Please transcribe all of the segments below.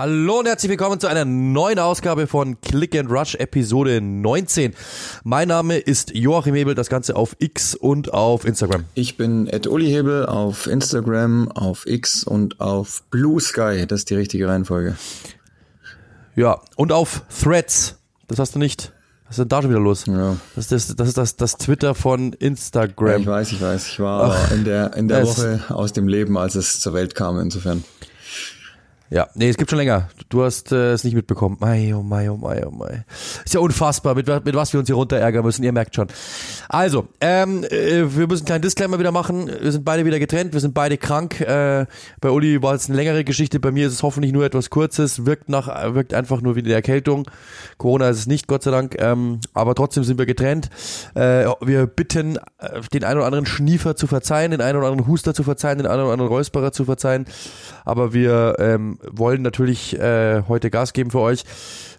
Hallo und herzlich willkommen zu einer neuen Ausgabe von Click and Rush Episode 19. Mein Name ist Joachim Hebel, das Ganze auf X und auf Instagram. Ich bin Ed Uli Hebel auf Instagram, auf X und auf Blue Sky. Das ist die richtige Reihenfolge. Ja, und auf Threads. Das hast du nicht. Was ist denn da schon wieder los? Ja. Das ist das, das, ist das, das Twitter von Instagram. Ja, ich weiß, ich weiß. Ich war Ach, in der, in der Woche aus dem Leben, als es zur Welt kam, insofern. Ja, nee, es gibt schon länger. Du hast äh, es nicht mitbekommen. Mei, oh mei, oh mei, oh mei. Ist ja unfassbar, mit, mit was wir uns hier runter ärgern müssen. Ihr merkt schon. Also, ähm, äh, wir müssen einen kleinen Disclaimer wieder machen. Wir sind beide wieder getrennt. Wir sind beide krank. Äh, bei Uli war es eine längere Geschichte. Bei mir ist es hoffentlich nur etwas Kurzes. Wirkt nach, wirkt einfach nur wie eine Erkältung. Corona ist es nicht, Gott sei Dank. Ähm, aber trotzdem sind wir getrennt. Äh, wir bitten, äh, den einen oder anderen Schniefer zu verzeihen, den einen oder anderen Huster zu verzeihen, den einen oder anderen Räusperer zu verzeihen. Aber wir ähm, wollen natürlich äh, heute Gas geben für euch.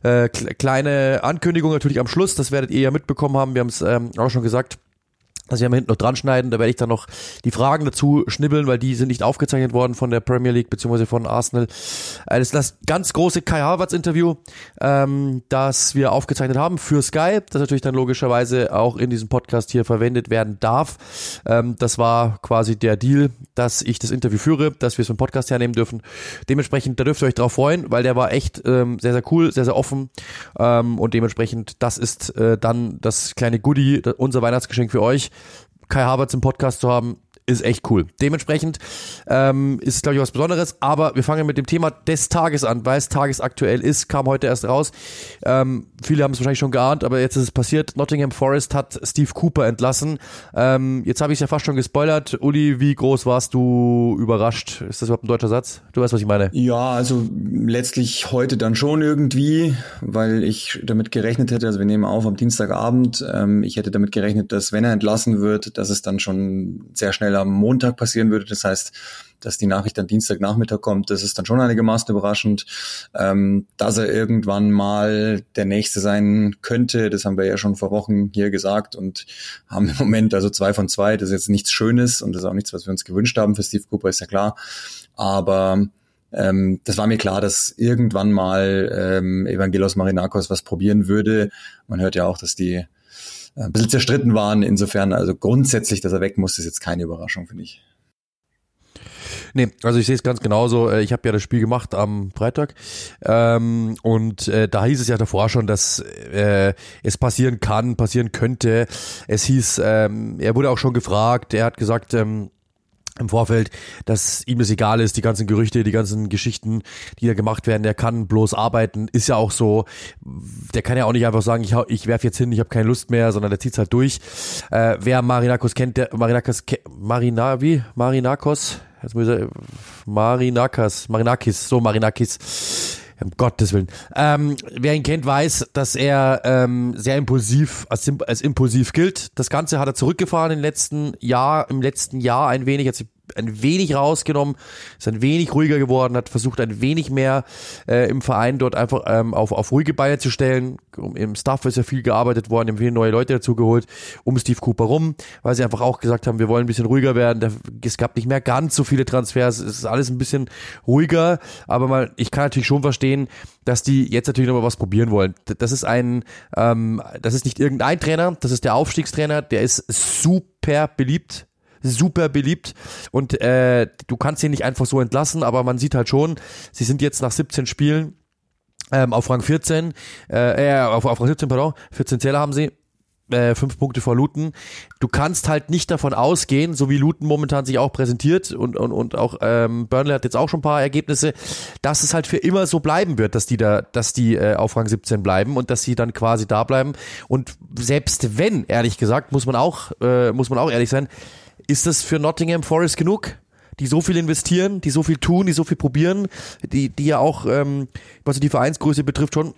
Äh, kle- kleine Ankündigung natürlich am Schluss, das werdet ihr ja mitbekommen haben. Wir haben es ähm, auch schon gesagt. Also wir haben hinten noch dran schneiden, da werde ich dann noch die Fragen dazu schnibbeln, weil die sind nicht aufgezeichnet worden von der Premier League beziehungsweise von Arsenal. Äh, Das ist das ganz große Kai Havertz Interview, ähm, das wir aufgezeichnet haben für Sky, das natürlich dann logischerweise auch in diesem Podcast hier verwendet werden darf. Ähm, das war quasi der Deal, dass ich das Interview führe, dass wir es vom Podcast hernehmen dürfen. Dementsprechend, da dürft ihr euch drauf freuen, weil der war echt ähm, sehr, sehr cool, sehr, sehr offen ähm, und dementsprechend, das ist äh, dann das kleine Goodie, unser Weihnachtsgeschenk für euch. Kai Havertz im Podcast zu haben, ist echt cool. Dementsprechend ähm, ist, glaube ich, was Besonderes, aber wir fangen mit dem Thema des Tages an, weil es tagesaktuell ist, kam heute erst raus. Ähm, viele haben es wahrscheinlich schon geahnt, aber jetzt ist es passiert. Nottingham Forest hat Steve Cooper entlassen. Ähm, jetzt habe ich es ja fast schon gespoilert. Uli, wie groß warst du überrascht? Ist das überhaupt ein deutscher Satz? Du weißt, was ich meine. Ja, also letztlich heute dann schon irgendwie, weil ich damit gerechnet hätte, also wir nehmen auf am Dienstagabend, ähm, ich hätte damit gerechnet, dass wenn er entlassen wird, dass es dann schon sehr schnell am Montag passieren würde. Das heißt, dass die Nachricht dann Dienstagnachmittag kommt, das ist dann schon einigermaßen überraschend. Ähm, dass er irgendwann mal der Nächste sein könnte, das haben wir ja schon vor Wochen hier gesagt und haben im Moment also zwei von zwei. Das ist jetzt nichts Schönes und das ist auch nichts, was wir uns gewünscht haben für Steve Cooper, ist ja klar. Aber ähm, das war mir klar, dass irgendwann mal ähm, Evangelos Marinakos was probieren würde. Man hört ja auch, dass die ein bisschen zerstritten waren. Insofern, also grundsätzlich, dass er weg muss, ist jetzt keine Überraschung, finde ich. Nee, also ich sehe es ganz genauso. Äh, Ich habe ja das Spiel gemacht am Freitag ähm, und äh, da hieß es ja davor schon, dass äh, es passieren kann, passieren könnte. Es hieß, ähm, er wurde auch schon gefragt, er hat gesagt, ähm, im Vorfeld, dass ihm das egal ist, die ganzen Gerüchte, die ganzen Geschichten, die da gemacht werden, der kann bloß arbeiten, ist ja auch so, der kann ja auch nicht einfach sagen, ich, ich werf jetzt hin, ich habe keine Lust mehr, sondern der zieht's halt durch. Äh, wer Marinakos kennt, der Marinakos, Marina, wie? Marinakos? Jetzt muss ich, Marinakas, Marinakis, so Marinakis. Um Gottes Willen. Ähm, wer ihn kennt, weiß, dass er ähm, sehr impulsiv, als, als impulsiv gilt. Das Ganze hat er zurückgefahren im letzten Jahr, im letzten Jahr ein wenig, hat sich ein wenig rausgenommen, ist ein wenig ruhiger geworden, hat versucht ein wenig mehr äh, im Verein dort einfach ähm, auf, auf ruhige Beine zu stellen. Im Staff ist ja viel gearbeitet worden, haben viele neue Leute dazu geholt, um Steve Cooper rum, weil sie einfach auch gesagt haben, wir wollen ein bisschen ruhiger werden. Es gab nicht mehr ganz so viele Transfers, es ist alles ein bisschen ruhiger, aber mal, ich kann natürlich schon verstehen, dass die jetzt natürlich nochmal was probieren wollen. Das ist ein, ähm, das ist nicht irgendein Trainer, das ist der Aufstiegstrainer, der ist super beliebt super beliebt und äh, du kannst ihn nicht einfach so entlassen, aber man sieht halt schon, sie sind jetzt nach 17 Spielen ähm, auf Rang 14, äh, äh, auf, auf Rang 17, pardon, 14 Zähler haben sie, äh, fünf Punkte vor Luton. Du kannst halt nicht davon ausgehen, so wie Luton momentan sich auch präsentiert und, und, und auch ähm, Burnley hat jetzt auch schon ein paar Ergebnisse, dass es halt für immer so bleiben wird, dass die da, dass die äh, auf Rang 17 bleiben und dass sie dann quasi da bleiben. Und selbst wenn, ehrlich gesagt, muss man auch, äh, muss man auch ehrlich sein, ist das für Nottingham Forest genug? die so viel investieren, die so viel tun, die so viel probieren, die, die ja auch, ähm, was die Vereinsgröße betrifft, schon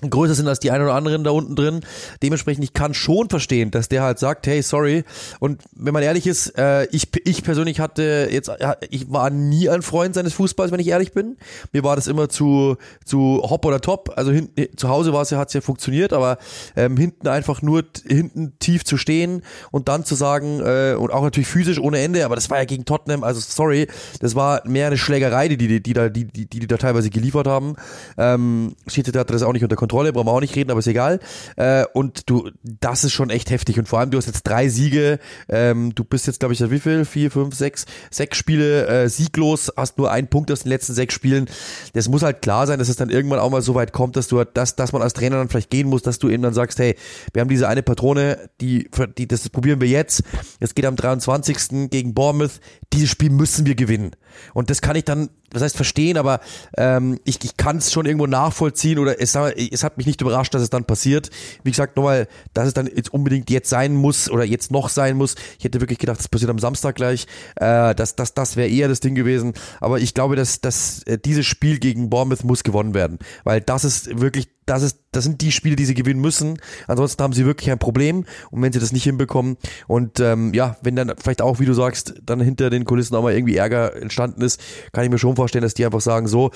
größer sind als die einen oder anderen da unten drin. Dementsprechend, ich kann schon verstehen, dass der halt sagt, hey, sorry. Und wenn man ehrlich ist, äh, ich, ich persönlich hatte jetzt, ich war nie ein Freund seines Fußballs, wenn ich ehrlich bin. Mir war das immer zu, zu hopp oder top. Also hin, zu Hause war es ja, hat es ja funktioniert, aber ähm, hinten einfach nur hinten tief zu stehen und dann zu sagen, äh, und auch natürlich physisch ohne Ende, aber das war ja gegen Tottenham, also sorry, das war mehr eine Schlägerei, die die, die, da, die, die, die da teilweise geliefert haben. Ähm, Schiedsrichter hatte das auch nicht unter Kontrolle Kontrolle, brauchen wir auch nicht reden, aber ist egal. Äh, und du, das ist schon echt heftig. Und vor allem, du hast jetzt drei Siege. Ähm, du bist jetzt, glaube ich, wie viel? Vier, fünf, sechs, sechs Spiele äh, sieglos, hast nur einen Punkt aus den letzten sechs Spielen. Das muss halt klar sein, dass es dann irgendwann auch mal so weit kommt, dass du halt, dass, dass man als Trainer dann vielleicht gehen muss, dass du eben dann sagst, hey, wir haben diese eine Patrone, die, die das probieren wir jetzt. Es geht am 23. gegen Bournemouth. Dieses Spiel müssen wir gewinnen. Und das kann ich dann, das heißt verstehen, aber ähm, ich, ich kann es schon irgendwo nachvollziehen oder es, es hat mich nicht überrascht, dass es dann passiert. Wie gesagt, nochmal, dass es dann jetzt unbedingt jetzt sein muss oder jetzt noch sein muss. Ich hätte wirklich gedacht, das passiert am Samstag gleich. Äh, das das, das wäre eher das Ding gewesen. Aber ich glaube, dass, dass äh, dieses Spiel gegen Bournemouth muss gewonnen werden. Weil das ist wirklich das ist, das sind die Spiele, die sie gewinnen müssen. Ansonsten haben sie wirklich ein Problem. Und wenn sie das nicht hinbekommen und ähm, ja, wenn dann vielleicht auch, wie du sagst, dann hinter den Kulissen auch mal irgendwie Ärger entstanden ist, kann ich mir schon vorstellen, dass die einfach sagen, so,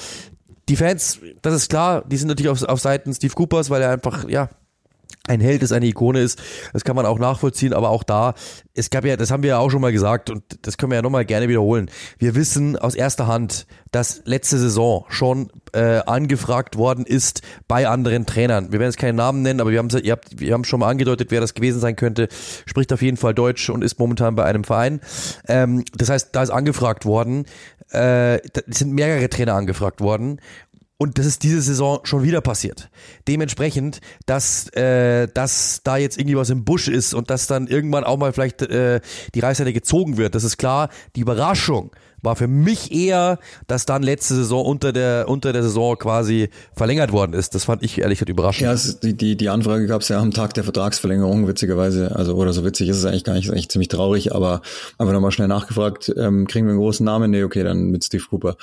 die Fans, das ist klar, die sind natürlich auf, auf Seiten Steve Coopers, weil er einfach, ja, ein Held ist, eine Ikone ist, das kann man auch nachvollziehen, aber auch da, es gab ja, das haben wir ja auch schon mal gesagt und das können wir ja nochmal gerne wiederholen. Wir wissen aus erster Hand, dass letzte Saison schon äh, angefragt worden ist bei anderen Trainern. Wir werden jetzt keinen Namen nennen, aber wir haben ihr habt, wir haben schon mal angedeutet, wer das gewesen sein könnte. Spricht auf jeden Fall Deutsch und ist momentan bei einem Verein. Ähm, das heißt, da ist angefragt worden. Äh, sind mehrere Trainer angefragt worden und das ist diese Saison schon wieder passiert. Dementsprechend, dass, äh, dass da jetzt irgendwie was im Busch ist und dass dann irgendwann auch mal vielleicht äh, die Reißleine gezogen wird, das ist klar. Die Überraschung war für mich eher, dass dann letzte Saison unter der unter der Saison quasi verlängert worden ist. Das fand ich ehrlich gesagt überraschend. Ja, es, die, die, die Anfrage gab es ja am Tag der Vertragsverlängerung, witzigerweise. Also, oder so witzig ist es eigentlich gar nicht, ist eigentlich ziemlich traurig, aber einfach nochmal schnell nachgefragt, ähm, kriegen wir einen großen Namen? Nee, okay, dann mit Steve Cooper.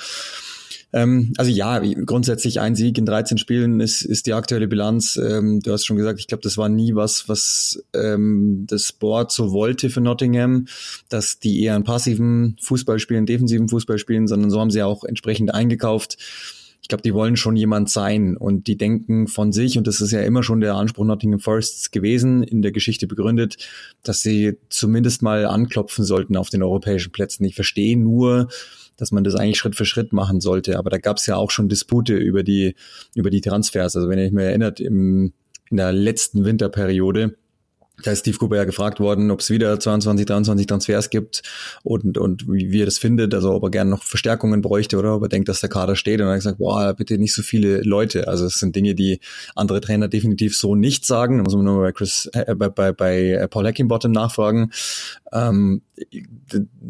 Ähm, also ja, grundsätzlich ein Sieg in 13 Spielen ist, ist die aktuelle Bilanz. Ähm, du hast schon gesagt, ich glaube, das war nie was, was ähm, das Board so wollte für Nottingham, dass die eher einen passiven Fußball spielen, defensiven Fußball spielen, sondern so haben sie auch entsprechend eingekauft. Ich glaube, die wollen schon jemand sein und die denken von sich, und das ist ja immer schon der Anspruch Nottingham Forests gewesen, in der Geschichte begründet, dass sie zumindest mal anklopfen sollten auf den europäischen Plätzen. Ich verstehe nur, dass man das eigentlich Schritt für Schritt machen sollte. Aber da gab es ja auch schon Dispute über die, über die Transfers. Also wenn ihr euch mal erinnert, im, in der letzten Winterperiode, da ist Steve Cooper ja gefragt worden, ob es wieder 22, 23 Transfers gibt und, und wie, wie er das findet, also ob er gerne noch Verstärkungen bräuchte oder ob er denkt, dass der Kader steht. Und er hat gesagt, boah, bitte nicht so viele Leute. Also es sind Dinge, die andere Trainer definitiv so nicht sagen. Da muss man nur bei Chris, äh, bei, bei, bei Paul Hackingbottom nachfragen. Ähm,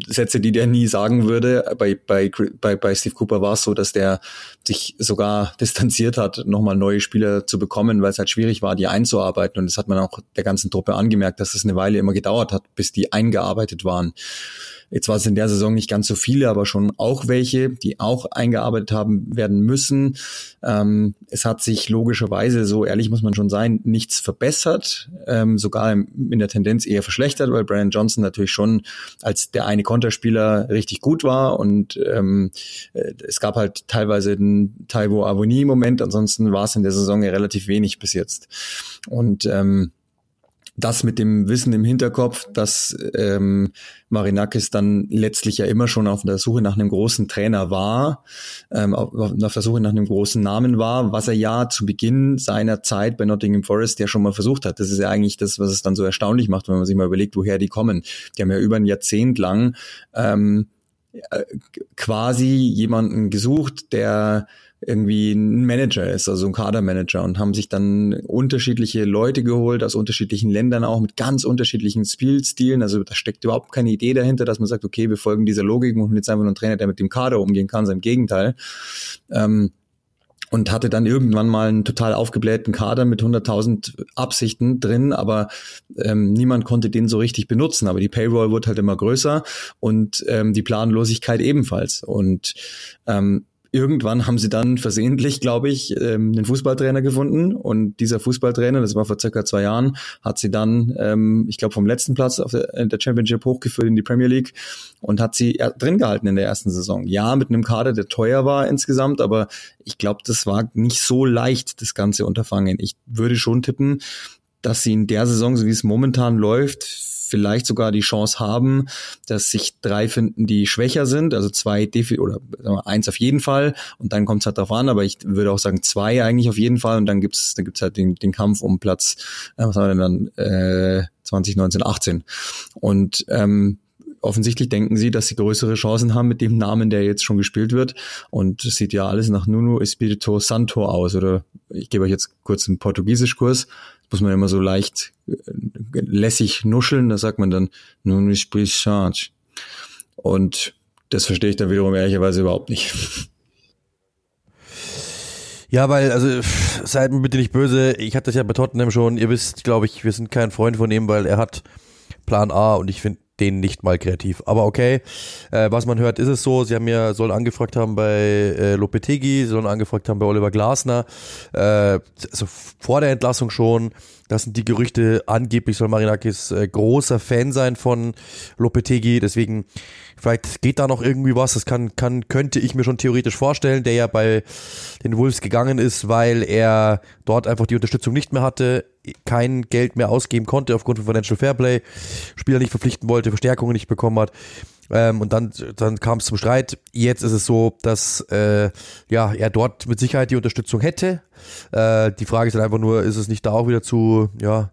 Sätze, die der nie sagen würde. Bei, bei, bei, bei Steve Cooper war es so, dass der sich sogar distanziert hat, nochmal neue Spieler zu bekommen, weil es halt schwierig war, die einzuarbeiten. Und das hat man auch der ganzen Truppe angemerkt, dass es eine Weile immer gedauert hat, bis die eingearbeitet waren. Jetzt war es in der Saison nicht ganz so viele, aber schon auch welche, die auch eingearbeitet haben werden müssen. Ähm, es hat sich logischerweise, so ehrlich muss man schon sein, nichts verbessert, ähm, sogar in der Tendenz eher verschlechtert, weil Brian Johnson natürlich schon als der eine Konterspieler richtig gut war und ähm, äh, es gab halt teilweise den Taiwo Avoni-Moment, ansonsten war es in der Saison ja relativ wenig bis jetzt. Und ähm, das mit dem Wissen im Hinterkopf, dass ähm, Marinakis dann letztlich ja immer schon auf der Suche nach einem großen Trainer war, ähm, auf, der Suche nach einem großen Namen war, was er ja zu Beginn seiner Zeit bei Nottingham Forest ja schon mal versucht hat. Das ist ja eigentlich das, was es dann so erstaunlich macht, wenn man sich mal überlegt, woher die kommen. Die haben ja über ein Jahrzehnt lang ähm, äh, quasi jemanden gesucht, der irgendwie ein Manager ist, also ein Kadermanager und haben sich dann unterschiedliche Leute geholt aus unterschiedlichen Ländern auch mit ganz unterschiedlichen Spielstilen. Also da steckt überhaupt keine Idee dahinter, dass man sagt, okay, wir folgen dieser Logik und jetzt einfach nur einen Trainer, der mit dem Kader umgehen kann, sondern Gegenteil. Ähm, und hatte dann irgendwann mal einen total aufgeblähten Kader mit 100.000 Absichten drin, aber ähm, niemand konnte den so richtig benutzen. Aber die Payroll wurde halt immer größer und ähm, die Planlosigkeit ebenfalls. Und ähm, irgendwann haben sie dann versehentlich, glaube ich, ähm, einen Fußballtrainer gefunden und dieser Fußballtrainer, das war vor circa zwei Jahren, hat sie dann, ähm, ich glaube, vom letzten Platz auf der, der Championship hochgeführt in die Premier League und hat sie drin gehalten in der ersten Saison. Ja, mit einem Kader, der teuer war insgesamt, aber ich glaube, das war nicht so leicht, das ganze Unterfangen. Ich würde schon tippen, dass sie in der Saison, so wie es momentan läuft, vielleicht sogar die Chance haben, dass sich drei finden, die schwächer sind, also zwei Defi oder eins auf jeden Fall und dann kommt es halt darauf an, aber ich würde auch sagen zwei eigentlich auf jeden Fall und dann gibt's dann gibt's halt den, den Kampf um Platz, äh, was haben wir denn dann, äh, 2019, 18 und ähm, offensichtlich denken sie, dass sie größere Chancen haben mit dem Namen, der jetzt schon gespielt wird. Und es sieht ja alles nach Nuno Espirito Santo aus. Oder ich gebe euch jetzt kurz einen Portugiesischkurs muss man immer so leicht äh, lässig nuscheln, da sagt man dann, nun ich charge. Und das verstehe ich dann wiederum ehrlicherweise überhaupt nicht. Ja, weil, also, seid mir bitte nicht böse, ich hatte das ja bei Tottenham schon, ihr wisst, glaube ich, wir sind kein Freund von ihm, weil er hat Plan A und ich finde den nicht mal kreativ. Aber okay, äh, was man hört, ist es so. Sie haben ja, sollen angefragt haben bei äh, Lopetegi, sollen angefragt haben bei Oliver Glasner, äh, also vor der Entlassung schon. Das sind die Gerüchte. Angeblich soll Marinakis äh, großer Fan sein von Lopetegi. Deswegen, vielleicht geht da noch irgendwie was. Das kann, kann, könnte ich mir schon theoretisch vorstellen, der ja bei den Wolves gegangen ist, weil er dort einfach die Unterstützung nicht mehr hatte, kein Geld mehr ausgeben konnte aufgrund von Financial Fairplay, Spieler nicht verpflichten wollte, Verstärkungen nicht bekommen hat. Ähm, und dann, dann kam es zum Streit. Jetzt ist es so, dass äh, ja, er dort mit Sicherheit die Unterstützung hätte. Äh, die Frage ist dann einfach nur, ist es nicht da auch wieder zu ja,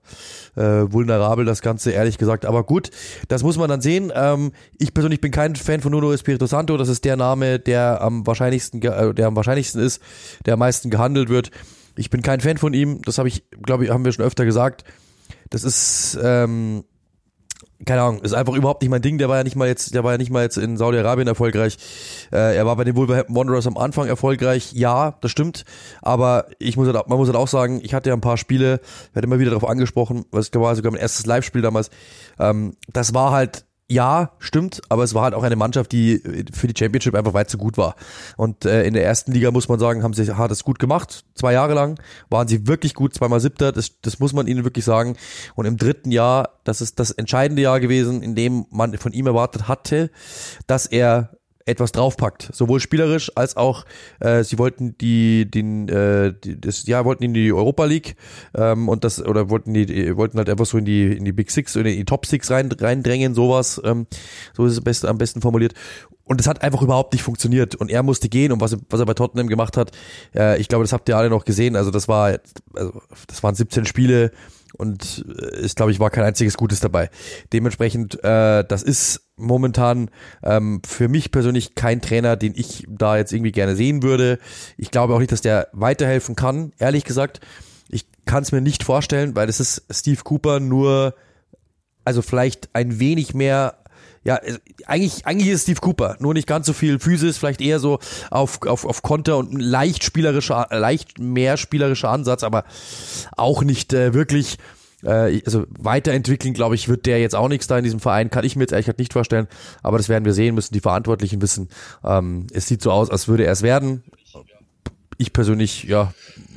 äh, vulnerabel, das Ganze, ehrlich gesagt. Aber gut, das muss man dann sehen. Ähm, ich persönlich bin kein Fan von Nuno Espirito Santo. Das ist der Name, der am wahrscheinlichsten, äh, der am wahrscheinlichsten ist, der am meisten gehandelt wird. Ich bin kein Fan von ihm. Das habe ich, glaube ich, haben wir schon öfter gesagt. Das ist ähm, keine Ahnung, ist einfach überhaupt nicht mein Ding. Der war ja nicht mal jetzt, der war ja nicht mal jetzt in Saudi-Arabien erfolgreich. Äh, er war bei den Wolverhampton Wanderers am Anfang erfolgreich. Ja, das stimmt. Aber ich muss halt, man muss halt auch sagen, ich hatte ja ein paar Spiele, werde immer wieder darauf angesprochen, was war sogar mein erstes Live-Spiel damals. Ähm, das war halt ja, stimmt, aber es war halt auch eine Mannschaft, die für die Championship einfach weit zu gut war. Und äh, in der ersten Liga muss man sagen, haben sie hat es gut gemacht. Zwei Jahre lang waren sie wirklich gut, zweimal Siebter, das, das muss man ihnen wirklich sagen. Und im dritten Jahr, das ist das entscheidende Jahr gewesen, in dem man von ihm erwartet hatte, dass er etwas draufpackt, sowohl spielerisch als auch äh, sie wollten die den äh, die, das ja wollten in die Europa League ähm, und das oder wollten die wollten halt einfach so in die in die Big Six oder in die Top Six rein reindrängen sowas ähm, so ist es best, am besten formuliert. Und das hat einfach überhaupt nicht funktioniert. Und er musste gehen. Und was, was er bei Tottenham gemacht hat, äh, ich glaube, das habt ihr alle noch gesehen, also das war also das waren 17 Spiele und es, glaube ich, war kein einziges Gutes dabei. Dementsprechend, äh, das ist momentan ähm, für mich persönlich kein Trainer, den ich da jetzt irgendwie gerne sehen würde. Ich glaube auch nicht, dass der weiterhelfen kann, ehrlich gesagt. Ich kann es mir nicht vorstellen, weil es ist Steve Cooper nur, also vielleicht ein wenig mehr ja, eigentlich, eigentlich ist Steve Cooper, nur nicht ganz so viel Physis, vielleicht eher so auf, auf, auf Konter und ein leicht spielerischer, leicht mehr spielerischer Ansatz, aber auch nicht äh, wirklich, äh, also weiterentwickeln, glaube ich, wird der jetzt auch nichts da in diesem Verein, kann ich mir jetzt ehrlich gesagt nicht vorstellen, aber das werden wir sehen, müssen die Verantwortlichen wissen. Ähm, es sieht so aus, als würde er es werden. Ich persönlich, ja,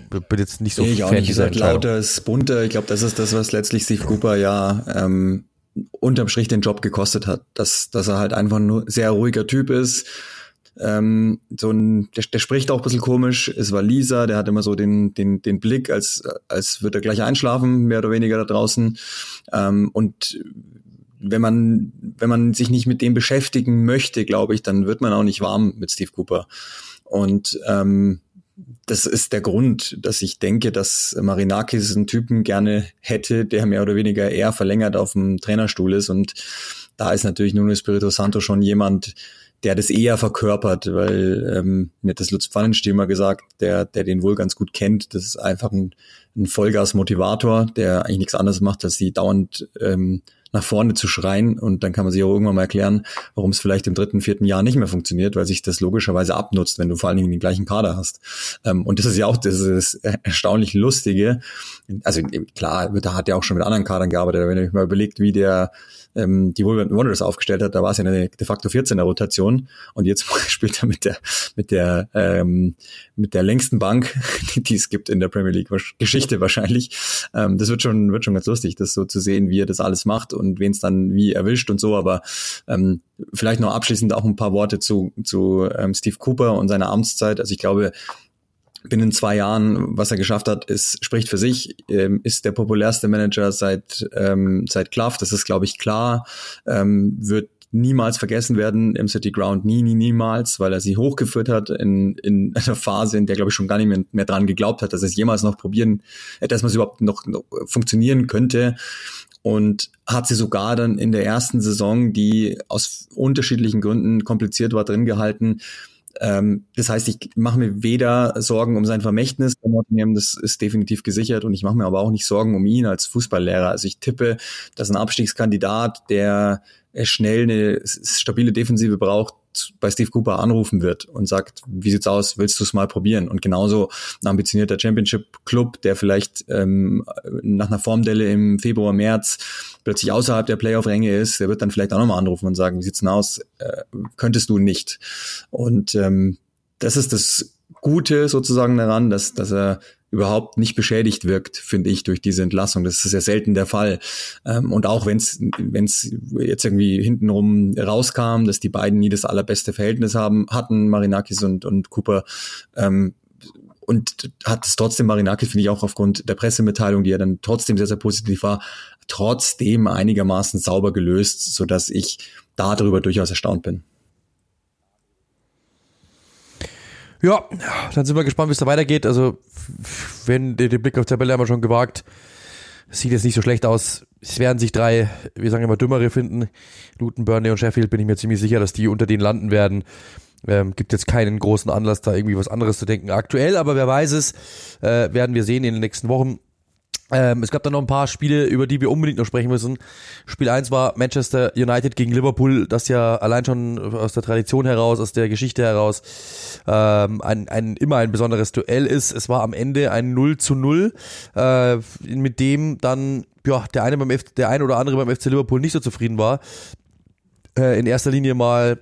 bin jetzt nicht so nee, ich auch nicht gesagt, lauter ist bunter. Ich glaube, das ist das, was letztlich Steve Cooper ja ähm, unterm Strich den Job gekostet hat. Dass, dass er halt einfach nur sehr ruhiger Typ ist. Ähm, so ein, der, der spricht auch ein bisschen komisch, es war Lisa, der hat immer so den, den, den Blick, als, als würde er gleich einschlafen, mehr oder weniger da draußen. Ähm, und wenn man, wenn man sich nicht mit dem beschäftigen möchte, glaube ich, dann wird man auch nicht warm mit Steve Cooper. Und ähm, das ist der Grund, dass ich denke, dass Marinakis einen Typen gerne hätte, der mehr oder weniger eher verlängert auf dem Trainerstuhl ist. Und da ist natürlich Nuno Espirito Santo schon jemand, der das eher verkörpert, weil ähm, mir hat das Lutz Pfannenstiel mal gesagt, der, der den wohl ganz gut kennt. Das ist einfach ein, ein Vollgas-Motivator, der eigentlich nichts anderes macht, als sie dauernd ähm, nach vorne zu schreien. Und dann kann man sich auch irgendwann mal erklären, warum es vielleicht im dritten, vierten Jahr nicht mehr funktioniert, weil sich das logischerweise abnutzt, wenn du vor allen Dingen den gleichen Kader hast. Ähm, und das ist ja auch das, das erstaunlich Lustige. Also klar, da hat er auch schon mit anderen Kadern gearbeitet, wenn ihr mal überlegt, wie der ähm, die Wolverhampton Wanderers aufgestellt hat, da war es ja eine de facto 14er Rotation und jetzt spielt er mit der mit der ähm, mit der längsten Bank, die es gibt in der Premier League Geschichte wahrscheinlich. Ähm, das wird schon wird schon ganz lustig, das so zu sehen, wie er das alles macht und wen es dann wie erwischt und so. Aber ähm, vielleicht noch abschließend auch ein paar Worte zu zu ähm, Steve Cooper und seiner Amtszeit. Also ich glaube, binnen zwei Jahren, was er geschafft hat, ist, spricht für sich, ähm, ist der populärste Manager seit, ähm, seit Clough, das ist, glaube ich, klar, ähm, wird niemals vergessen werden im City Ground, nie, nie, niemals, weil er sie hochgeführt hat in, in einer Phase, in der, glaube ich, schon gar nicht mehr, dran geglaubt hat, dass es jemals noch probieren, äh, dass man es überhaupt noch, noch funktionieren könnte. Und hat sie sogar dann in der ersten Saison, die aus unterschiedlichen Gründen kompliziert war, drin gehalten, ähm, das heißt, ich mache mir weder Sorgen um sein Vermächtnis das ist definitiv gesichert und ich mache mir aber auch nicht Sorgen um ihn als Fußballlehrer. Also ich tippe, dass ein Abstiegskandidat, der schnell eine stabile Defensive braucht, bei Steve Cooper anrufen wird und sagt, wie sieht's aus, willst du es mal probieren? Und genauso ein ambitionierter Championship-Club, der vielleicht ähm, nach einer Formdelle im Februar, März plötzlich außerhalb der Playoff-Ränge ist, der wird dann vielleicht auch nochmal anrufen und sagen, wie sieht's denn aus? Äh, könntest du nicht? Und ähm, das ist das Gute sozusagen daran, dass, dass er überhaupt nicht beschädigt wirkt, finde ich, durch diese Entlassung. Das ist ja selten der Fall. Ähm, und auch wenn es jetzt irgendwie hintenrum rauskam, dass die beiden nie das allerbeste Verhältnis haben, hatten, Marinakis und, und Cooper, ähm, und hat es trotzdem Marinakis, finde ich auch aufgrund der Pressemitteilung, die ja dann trotzdem sehr, sehr positiv war, trotzdem einigermaßen sauber gelöst, so dass ich darüber durchaus erstaunt bin. Ja, dann sind wir gespannt, wie es da weitergeht. Also, wenn den Blick auf die Tabelle haben wir schon gewagt, sieht jetzt nicht so schlecht aus. Es werden sich drei, wir sagen immer Dümmere finden. Luton, Burnley und Sheffield bin ich mir ziemlich sicher, dass die unter denen landen werden. Ähm, gibt jetzt keinen großen Anlass, da irgendwie was anderes zu denken aktuell, aber wer weiß es, äh, werden wir sehen in den nächsten Wochen. Ähm, es gab dann noch ein paar Spiele, über die wir unbedingt noch sprechen müssen. Spiel 1 war Manchester United gegen Liverpool, das ja allein schon aus der Tradition heraus, aus der Geschichte heraus ähm, ein, ein immer ein besonderes Duell ist. Es war am Ende ein 0 zu 0, äh, mit dem dann ja, der eine beim F der eine oder andere beim FC Liverpool nicht so zufrieden war. Äh, in erster Linie mal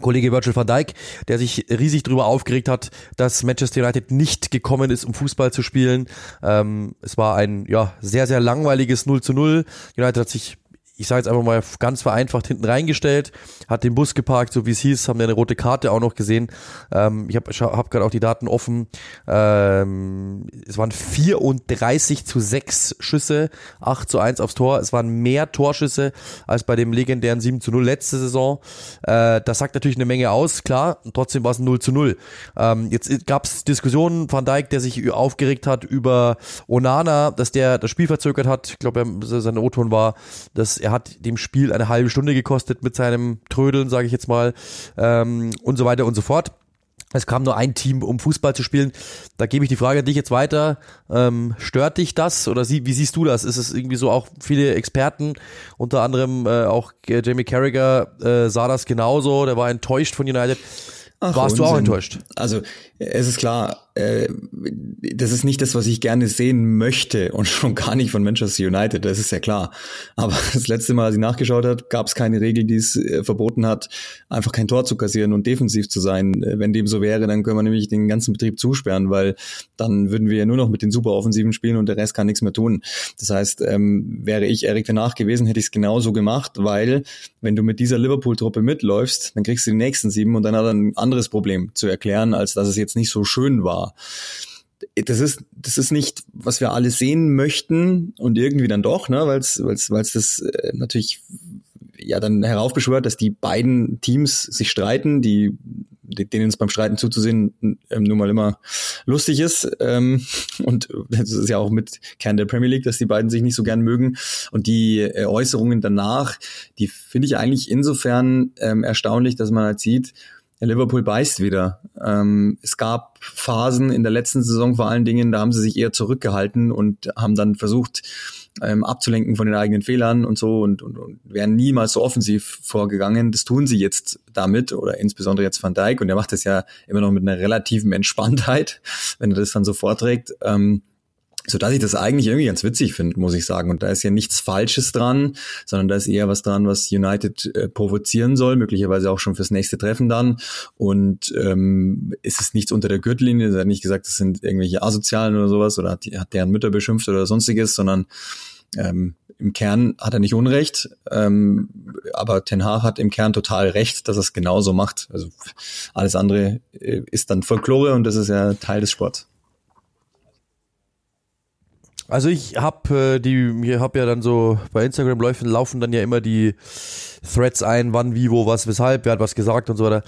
Kollege Virgil van Dijk, der sich riesig darüber aufgeregt hat, dass Manchester United nicht gekommen ist, um Fußball zu spielen. Ähm, es war ein ja sehr, sehr langweiliges 0 zu 0. United hat sich ich sage jetzt einfach mal ganz vereinfacht hinten reingestellt, hat den Bus geparkt, so wie es hieß, haben wir eine rote Karte auch noch gesehen. Ähm, ich habe hab gerade auch die Daten offen. Ähm, es waren 34 zu 6 Schüsse, 8 zu 1 aufs Tor. Es waren mehr Torschüsse als bei dem legendären 7 zu 0 letzte Saison. Äh, das sagt natürlich eine Menge aus, klar. Trotzdem war es 0 zu 0. Ähm, jetzt gab es Diskussionen, Van Dijk, der sich aufgeregt hat über Onana, dass der das Spiel verzögert hat. Ich glaube, sein O-Ton war, dass er hat dem Spiel eine halbe Stunde gekostet mit seinem Trödeln, sage ich jetzt mal, ähm, und so weiter und so fort. Es kam nur ein Team, um Fußball zu spielen. Da gebe ich die Frage an dich jetzt weiter. Ähm, stört dich das oder sie, wie siehst du das? Ist es irgendwie so auch viele Experten, unter anderem äh, auch Jamie Carragher äh, sah das genauso. Der war enttäuscht von United. Ach, Warst Unsinn. du auch enttäuscht? Also es ist klar, äh, das ist nicht das, was ich gerne sehen möchte und schon gar nicht von Manchester United, das ist ja klar. Aber das letzte Mal, als ich nachgeschaut habe, gab es keine Regel, die es äh, verboten hat, einfach kein Tor zu kassieren und defensiv zu sein. Äh, wenn dem so wäre, dann können wir nämlich den ganzen Betrieb zusperren, weil dann würden wir ja nur noch mit den super Offensiven spielen und der Rest kann nichts mehr tun. Das heißt, ähm, wäre ich Erik danach gewesen, hätte ich es genauso gemacht, weil wenn du mit dieser Liverpool-Truppe mitläufst, dann kriegst du die nächsten sieben und dann hat er ein anderes Problem zu erklären, als dass es jetzt nicht so schön war das ist das ist nicht, was wir alle sehen möchten und irgendwie dann doch, ne, weil es weil es das äh, natürlich ja dann heraufbeschwört, dass die beiden Teams sich streiten, die denen es beim Streiten zuzusehen ähm, nun mal immer lustig ist. Ähm, und das ist ja auch mit Kern der Premier League, dass die beiden sich nicht so gern mögen. Und die äh, Äußerungen danach, die finde ich eigentlich insofern ähm, erstaunlich, dass man halt sieht, Liverpool beißt wieder. Ähm, es gab Phasen in der letzten Saison vor allen Dingen, da haben sie sich eher zurückgehalten und haben dann versucht, ähm, abzulenken von den eigenen Fehlern und so und, und, und wären niemals so offensiv vorgegangen. Das tun sie jetzt damit oder insbesondere jetzt Van Dijk und er macht das ja immer noch mit einer relativen Entspanntheit, wenn er das dann so vorträgt. Ähm, so dass ich das eigentlich irgendwie ganz witzig finde, muss ich sagen. Und da ist ja nichts Falsches dran, sondern da ist eher was dran, was United äh, provozieren soll, möglicherweise auch schon fürs nächste Treffen dann. Und ähm, ist es nichts unter der Gürtellinie, er hat nicht gesagt, das sind irgendwelche Asozialen oder sowas oder hat, hat deren Mütter beschimpft oder sonstiges, sondern ähm, im Kern hat er nicht Unrecht, ähm, aber Ten Hag hat im Kern total recht, dass er es genauso macht. Also alles andere äh, ist dann Folklore und das ist ja Teil des Sports. Also ich habe äh, die, mir habe ja dann so bei Instagram laufen, laufen dann ja immer die Threads ein, wann, wie, wo, was, weshalb, wer hat was gesagt und so weiter.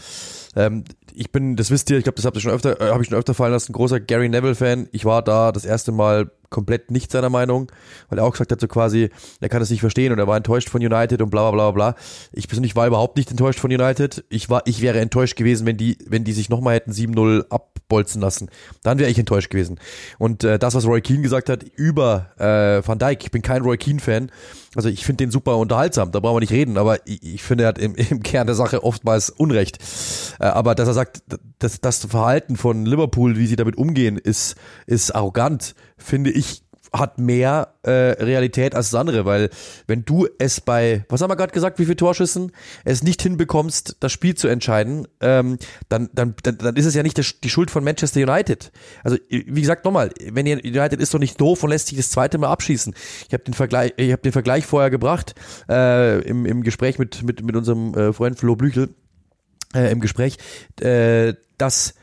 Ähm, ich bin, das wisst ihr, ich glaube, das habt ihr schon öfter, äh, habe ich schon öfter fallen lassen, großer Gary Neville-Fan. Ich war da das erste Mal komplett nicht seiner Meinung, weil er auch gesagt hat, so quasi, er kann es nicht verstehen und er war enttäuscht von United und bla bla bla bla. Ich persönlich war überhaupt nicht enttäuscht von United. Ich war, ich wäre enttäuscht gewesen, wenn die, wenn die sich nochmal hätten 7-0 abbolzen lassen. Dann wäre ich enttäuscht gewesen. Und äh, das, was Roy Keane gesagt hat, über äh, Van Dijk, ich bin kein Roy Keane-Fan. Also ich finde den super unterhaltsam, da brauchen wir nicht reden, aber ich, ich finde, er hat im, im Kern der Sache oftmals Unrecht. Äh, aber dass er sagt, dass das Verhalten von Liverpool, wie sie damit umgehen, ist, ist arrogant, finde ich hat mehr äh, Realität als das andere, weil wenn du es bei, was haben wir gerade gesagt, wie viele Torschüssen, es nicht hinbekommst, das Spiel zu entscheiden, ähm, dann, dann, dann, dann ist es ja nicht die Schuld von Manchester United. Also wie gesagt nochmal, wenn ihr United ist doch nicht doof und lässt sich das zweite Mal abschießen. Ich habe den Vergleich, ich habe den Vergleich vorher gebracht äh, im, im Gespräch mit mit mit unserem äh, Freund Flo Blüchel äh, im Gespräch, äh, dass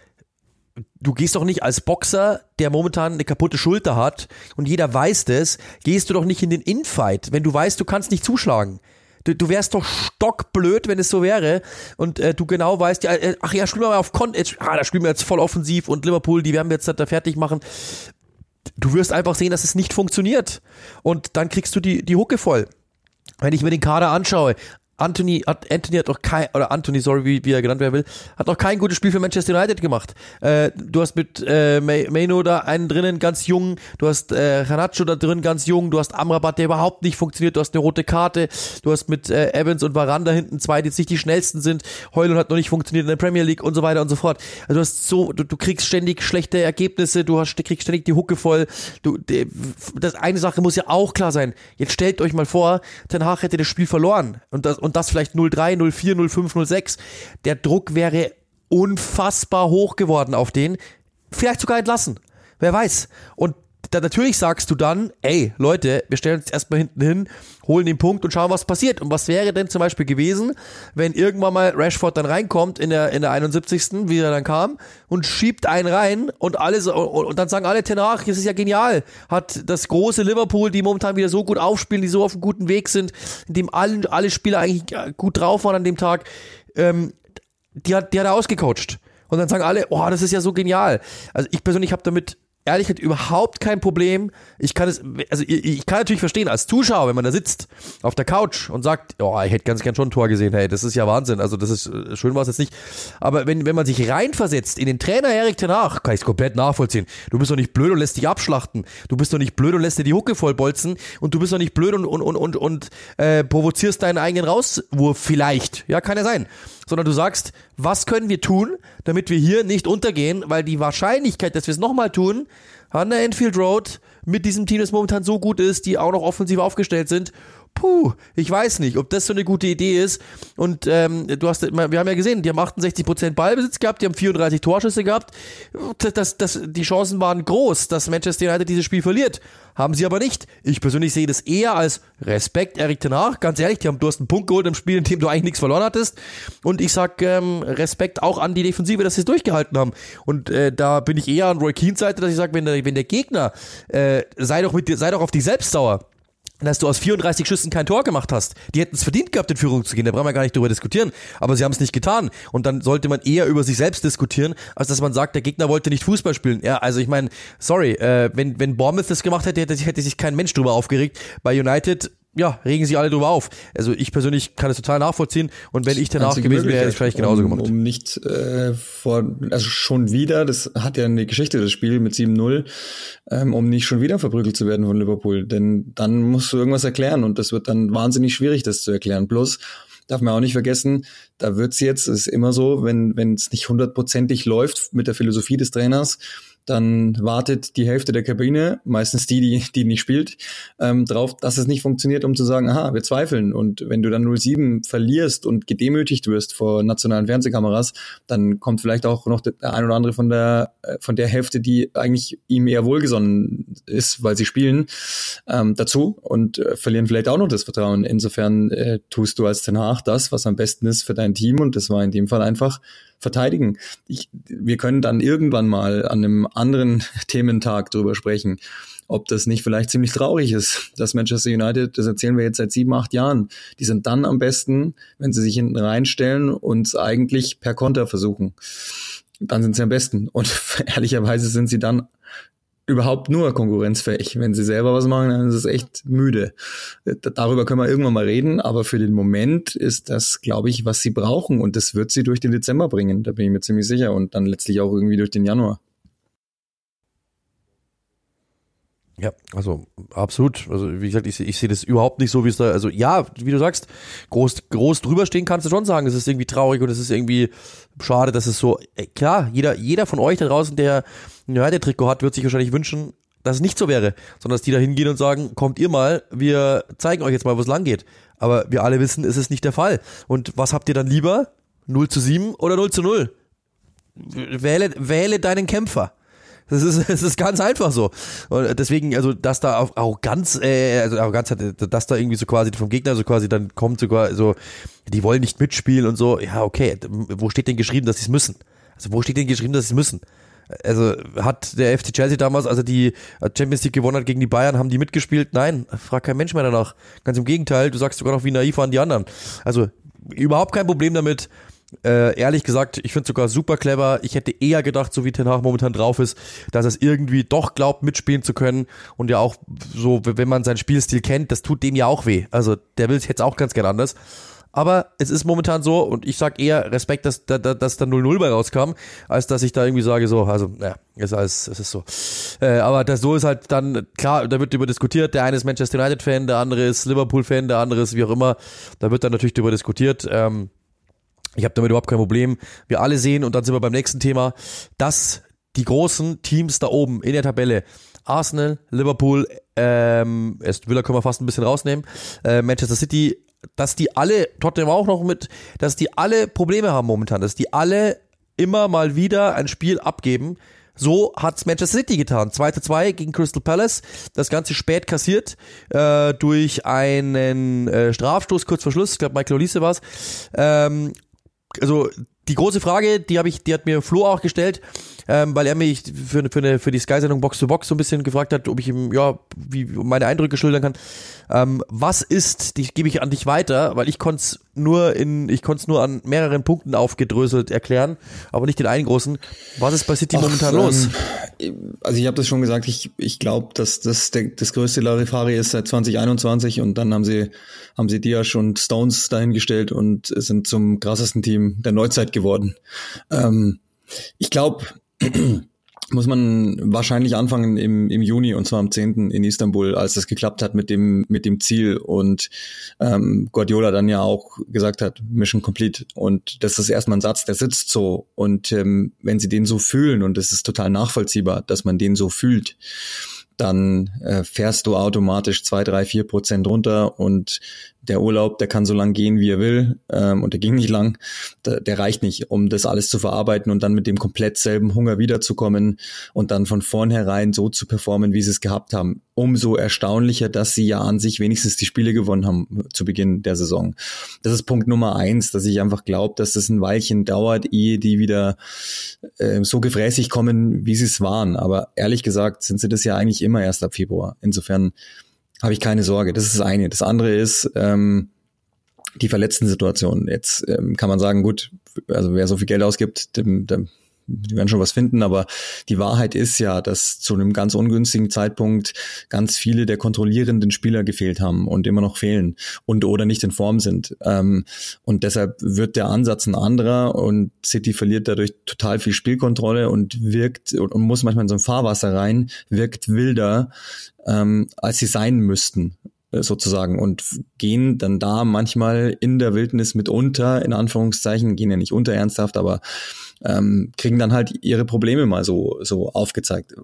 du gehst doch nicht als Boxer, der momentan eine kaputte Schulter hat und jeder weiß das, gehst du doch nicht in den Infight, wenn du weißt, du kannst nicht zuschlagen. Du, du wärst doch stockblöd, wenn es so wäre und äh, du genau weißt, ja, äh, ach ja, spielen wir mal auf Kon, ah, da spielen wir jetzt voll offensiv und Liverpool, die werden wir jetzt da fertig machen. Du wirst einfach sehen, dass es nicht funktioniert und dann kriegst du die, die Hucke voll wenn ich mir den Kader anschaue, Anthony hat, Anthony hat noch kein, oder Anthony, sorry, wie, wie er genannt werden will, hat noch kein gutes Spiel für Manchester United gemacht. Äh, du hast mit äh, Maino da einen drinnen, ganz jung, du hast äh, da drin, ganz jung, du hast Amrabat, der überhaupt nicht funktioniert, du hast eine rote Karte, du hast mit äh, Evans und Varanda hinten zwei, die jetzt nicht die schnellsten sind, Heulund hat noch nicht funktioniert in der Premier League und so weiter und so fort. Also du hast so, du, du kriegst ständig schlechte Ergebnisse, du hast, kriegst ständig die Hucke voll. Du, die, das eine Sache muss ja auch klar sein. Jetzt stellt euch mal vor, Ten Hag hätte das Spiel verloren und das, und und das vielleicht 03, 04, 05, 06. Der Druck wäre unfassbar hoch geworden auf den. Vielleicht sogar entlassen. Wer weiß. Und da natürlich sagst du dann, ey, Leute, wir stellen uns erstmal hinten hin, holen den Punkt und schauen, was passiert. Und was wäre denn zum Beispiel gewesen, wenn irgendwann mal Rashford dann reinkommt in der, in der 71. wie er dann kam und schiebt einen rein und alles, und, und dann sagen alle Tenach, das ist ja genial. Hat das große Liverpool, die momentan wieder so gut aufspielen, die so auf einem guten Weg sind, in dem alle, alle Spieler eigentlich gut drauf waren an dem Tag, ähm, die hat, die hat er ausgecoacht. Und dann sagen alle, oh, das ist ja so genial. Also ich persönlich habe damit ehrlich gesagt überhaupt kein Problem. Ich kann es, also ich, ich, kann natürlich verstehen, als Zuschauer, wenn man da sitzt auf der Couch und sagt, oh, ich hätte ganz gern schon ein Tor gesehen, hey, das ist ja Wahnsinn. Also das ist äh, schön war es jetzt nicht. Aber wenn, wenn man sich reinversetzt in den Trainer Erik Tenach, kann ich es komplett nachvollziehen. Du bist doch nicht blöd und lässt dich abschlachten. Du bist doch nicht blöd und lässt dir die Hucke vollbolzen und du bist doch nicht blöd und, und, und, und, und äh, provozierst deinen eigenen Rauswurf vielleicht. Ja, kann ja sein sondern du sagst, was können wir tun, damit wir hier nicht untergehen, weil die Wahrscheinlichkeit, dass wir es nochmal tun, an der Enfield Road mit diesem Team, das momentan so gut ist, die auch noch offensiv aufgestellt sind, puh, ich weiß nicht, ob das so eine gute Idee ist. Und ähm, du hast, wir haben ja gesehen, die haben 68% Ballbesitz gehabt, die haben 34 Torschüsse gehabt. Das, das, die Chancen waren groß, dass Manchester United dieses Spiel verliert. Haben sie aber nicht. Ich persönlich sehe das eher als Respekt, Erik Tenach. Ganz ehrlich, die haben, du hast einen Punkt geholt im Spiel, in dem du eigentlich nichts verloren hattest. Und ich sag ähm, Respekt auch an die Defensive, dass sie es durchgehalten haben. Und äh, da bin ich eher an Roy Keens Seite, dass ich sage, wenn der, wenn der Gegner, äh, sei doch mit dir, sei doch auf dich selbst sauer dass du aus 34 Schüssen kein Tor gemacht hast. Die hätten es verdient gehabt, in Führung zu gehen. Da brauchen wir gar nicht drüber diskutieren. Aber sie haben es nicht getan. Und dann sollte man eher über sich selbst diskutieren, als dass man sagt, der Gegner wollte nicht Fußball spielen. Ja, also ich meine, sorry, äh, wenn, wenn Bournemouth das gemacht hätte, hätte, hätte sich kein Mensch drüber aufgeregt. Bei United ja, regen sich alle drüber auf. Also ich persönlich kann es total nachvollziehen und wenn ich danach gewesen wäre, hätte ich vielleicht genauso um, gemacht. Um nicht äh, vor, also schon wieder, das hat ja eine Geschichte, das Spiel mit 7-0, ähm, um nicht schon wieder verprügelt zu werden von Liverpool. Denn dann musst du irgendwas erklären und das wird dann wahnsinnig schwierig, das zu erklären. Plus, darf man auch nicht vergessen, da wird's jetzt, es ist immer so, wenn wenn es nicht hundertprozentig läuft mit der Philosophie des Trainers, dann wartet die Hälfte der Kabine, meistens die, die, die nicht spielt, ähm, drauf, dass es nicht funktioniert, um zu sagen, aha, wir zweifeln. Und wenn du dann 07 verlierst und gedemütigt wirst vor nationalen Fernsehkameras, dann kommt vielleicht auch noch der ein oder andere von der, äh, von der Hälfte, die eigentlich ihm eher wohlgesonnen ist, weil sie spielen, ähm, dazu und äh, verlieren vielleicht auch noch das Vertrauen. Insofern äh, tust du als Ten Hag das, was am besten ist für dein Team und das war in dem Fall einfach verteidigen. Ich, wir können dann irgendwann mal an einem anderen Thementag drüber sprechen, ob das nicht vielleicht ziemlich traurig ist, dass Manchester United, das erzählen wir jetzt seit sieben, acht Jahren, die sind dann am besten, wenn sie sich hinten reinstellen und eigentlich per Konter versuchen. Dann sind sie am besten. Und ehrlicherweise sind sie dann überhaupt nur konkurrenzfähig. Wenn sie selber was machen, dann ist es echt müde. Darüber können wir irgendwann mal reden, aber für den Moment ist das, glaube ich, was sie brauchen und das wird sie durch den Dezember bringen, da bin ich mir ziemlich sicher und dann letztlich auch irgendwie durch den Januar. Ja, also absolut. Also wie gesagt, ich, ich sehe das überhaupt nicht so, wie es da, also ja, wie du sagst, groß, groß drüber stehen kannst du schon sagen, es ist irgendwie traurig und es ist irgendwie schade, dass es so, äh, klar, jeder, jeder von euch da draußen, der ein United-Trikot hat, wird sich wahrscheinlich wünschen, dass es nicht so wäre, sondern dass die da hingehen und sagen, kommt ihr mal, wir zeigen euch jetzt mal, wo es lang geht. Aber wir alle wissen, es ist nicht der Fall. Und was habt ihr dann lieber? 0 zu 7 oder 0 zu 0? Wähle, wähle deinen Kämpfer. Das ist, das ist ganz einfach so. Und deswegen, also, dass da auch, auch ganz, äh, also auch ganz, dass da irgendwie so quasi vom Gegner so quasi dann kommt sogar so, die wollen nicht mitspielen und so, ja, okay, wo steht denn geschrieben, dass sie es müssen? Also, wo steht denn geschrieben, dass sie es müssen? Also hat der FC Chelsea damals, also die Champions League gewonnen hat gegen die Bayern, haben die mitgespielt? Nein, fragt kein Mensch mehr danach. Ganz im Gegenteil, du sagst sogar noch, wie naiv waren die anderen. Also überhaupt kein Problem damit, äh, ehrlich gesagt, ich finde sogar super clever. Ich hätte eher gedacht, so wie Ten Hag momentan drauf ist, dass er es irgendwie doch glaubt, mitspielen zu können. Und ja auch so, wenn man seinen Spielstil kennt, das tut dem ja auch weh. Also der will es jetzt auch ganz gern anders. Aber es ist momentan so und ich sag eher Respekt, dass, dass, dass da 0-0 bei rauskam, als dass ich da irgendwie sage, so, also, ja, ist alles, es ist so. Äh, aber das so ist halt dann, klar, da wird über diskutiert, der eine ist Manchester United-Fan, der andere ist Liverpool-Fan, der andere ist wie auch immer. Da wird dann natürlich darüber diskutiert. Ähm, ich habe damit überhaupt kein Problem. Wir alle sehen, und dann sind wir beim nächsten Thema, dass die großen Teams da oben in der Tabelle, Arsenal, Liverpool, ähm, erst Villa können wir fast ein bisschen rausnehmen, äh, Manchester City, dass die alle, Tottenham auch noch mit, dass die alle Probleme haben momentan, dass die alle immer mal wieder ein Spiel abgeben. So hat's Manchester City getan. 2 zu 2 gegen Crystal Palace. Das Ganze spät kassiert äh, durch einen äh, Strafstoß kurz vor Schluss. Ich glaube, Michael Olise war's. Ähm, also die große Frage, die habe ich, die hat mir Flo auch gestellt, ähm, weil er mich für, für, eine, für die Sky-Sendung Box to Box so ein bisschen gefragt hat, ob ich ihm ja wie meine Eindrücke schildern kann. Ähm, was ist, die gebe ich an dich weiter, weil ich konnte es nur in, ich konnte es nur an mehreren Punkten aufgedröselt erklären, aber nicht den einen großen. Was ist bei City Ach, momentan ähm, los? Also ich habe das schon gesagt, ich, ich glaube, dass das der, das größte Larifari ist seit 2021 und dann haben sie haben sie Diaz und Stones dahingestellt und sind zum krassesten Team der Neuzeit geworden. Ähm, ich glaube, muss man wahrscheinlich anfangen im, im Juni und zwar am 10. in Istanbul, als das geklappt hat mit dem, mit dem Ziel und ähm, Guardiola dann ja auch gesagt hat, Mission complete. Und das ist erstmal ein Satz, der sitzt so. Und ähm, wenn sie den so fühlen, und das ist total nachvollziehbar, dass man den so fühlt, dann äh, fährst du automatisch zwei, drei, vier Prozent runter und der Urlaub, der kann so lang gehen, wie er will, ähm, und der ging nicht lang. Der, der reicht nicht, um das alles zu verarbeiten und dann mit dem komplett selben Hunger wiederzukommen und dann von vornherein so zu performen, wie sie es gehabt haben. Umso erstaunlicher, dass sie ja an sich wenigstens die Spiele gewonnen haben zu Beginn der Saison. Das ist Punkt Nummer eins, dass ich einfach glaube, dass es ein Weilchen dauert, ehe die wieder äh, so gefräßig kommen, wie sie es waren. Aber ehrlich gesagt sind sie das ja eigentlich immer erst ab Februar. Insofern habe ich keine Sorge. Das ist das eine. Das andere ist ähm, die verletzten Situationen. Jetzt ähm, kann man sagen, gut, also wer so viel Geld ausgibt, dem, dem die werden schon was finden, aber die Wahrheit ist ja, dass zu einem ganz ungünstigen Zeitpunkt ganz viele der kontrollierenden Spieler gefehlt haben und immer noch fehlen und oder nicht in Form sind. Ähm, und deshalb wird der Ansatz ein anderer und City verliert dadurch total viel Spielkontrolle und wirkt und muss manchmal in so ein Fahrwasser rein, wirkt wilder, ähm, als sie sein müssten äh, sozusagen und gehen dann da manchmal in der Wildnis mit unter, in Anführungszeichen, gehen ja nicht unter ernsthaft, aber ähm, kriegen dann halt ihre Probleme mal so, so aufgezeigt.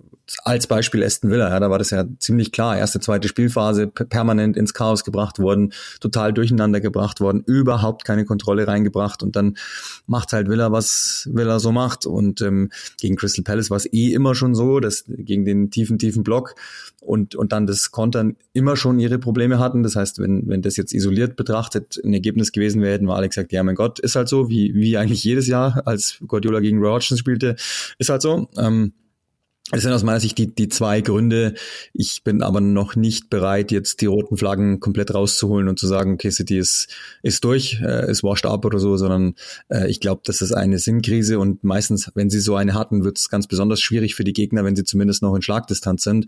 Als Beispiel Aston Villa, ja, da war das ja ziemlich klar. Erste, zweite Spielphase permanent ins Chaos gebracht worden, total durcheinander gebracht worden, überhaupt keine Kontrolle reingebracht und dann macht halt Villa, was Villa so macht. Und ähm, gegen Crystal Palace war es eh immer schon so, dass gegen den tiefen, tiefen Block und, und dann das Kontern immer schon ihre Probleme hatten. Das heißt, wenn, wenn das jetzt isoliert betrachtet ein Ergebnis gewesen wäre, hätten wir alle gesagt, ja mein Gott, ist halt so, wie, wie eigentlich jedes Jahr, als Guardiola gegen Roy spielte, ist halt so. Ähm, das sind aus meiner Sicht die, die zwei Gründe. Ich bin aber noch nicht bereit, jetzt die roten Flaggen komplett rauszuholen und zu sagen, okay, City ist, ist durch, äh, ist washed up oder so, sondern äh, ich glaube, das ist eine Sinnkrise und meistens, wenn sie so eine hatten, wird es ganz besonders schwierig für die Gegner, wenn sie zumindest noch in Schlagdistanz sind,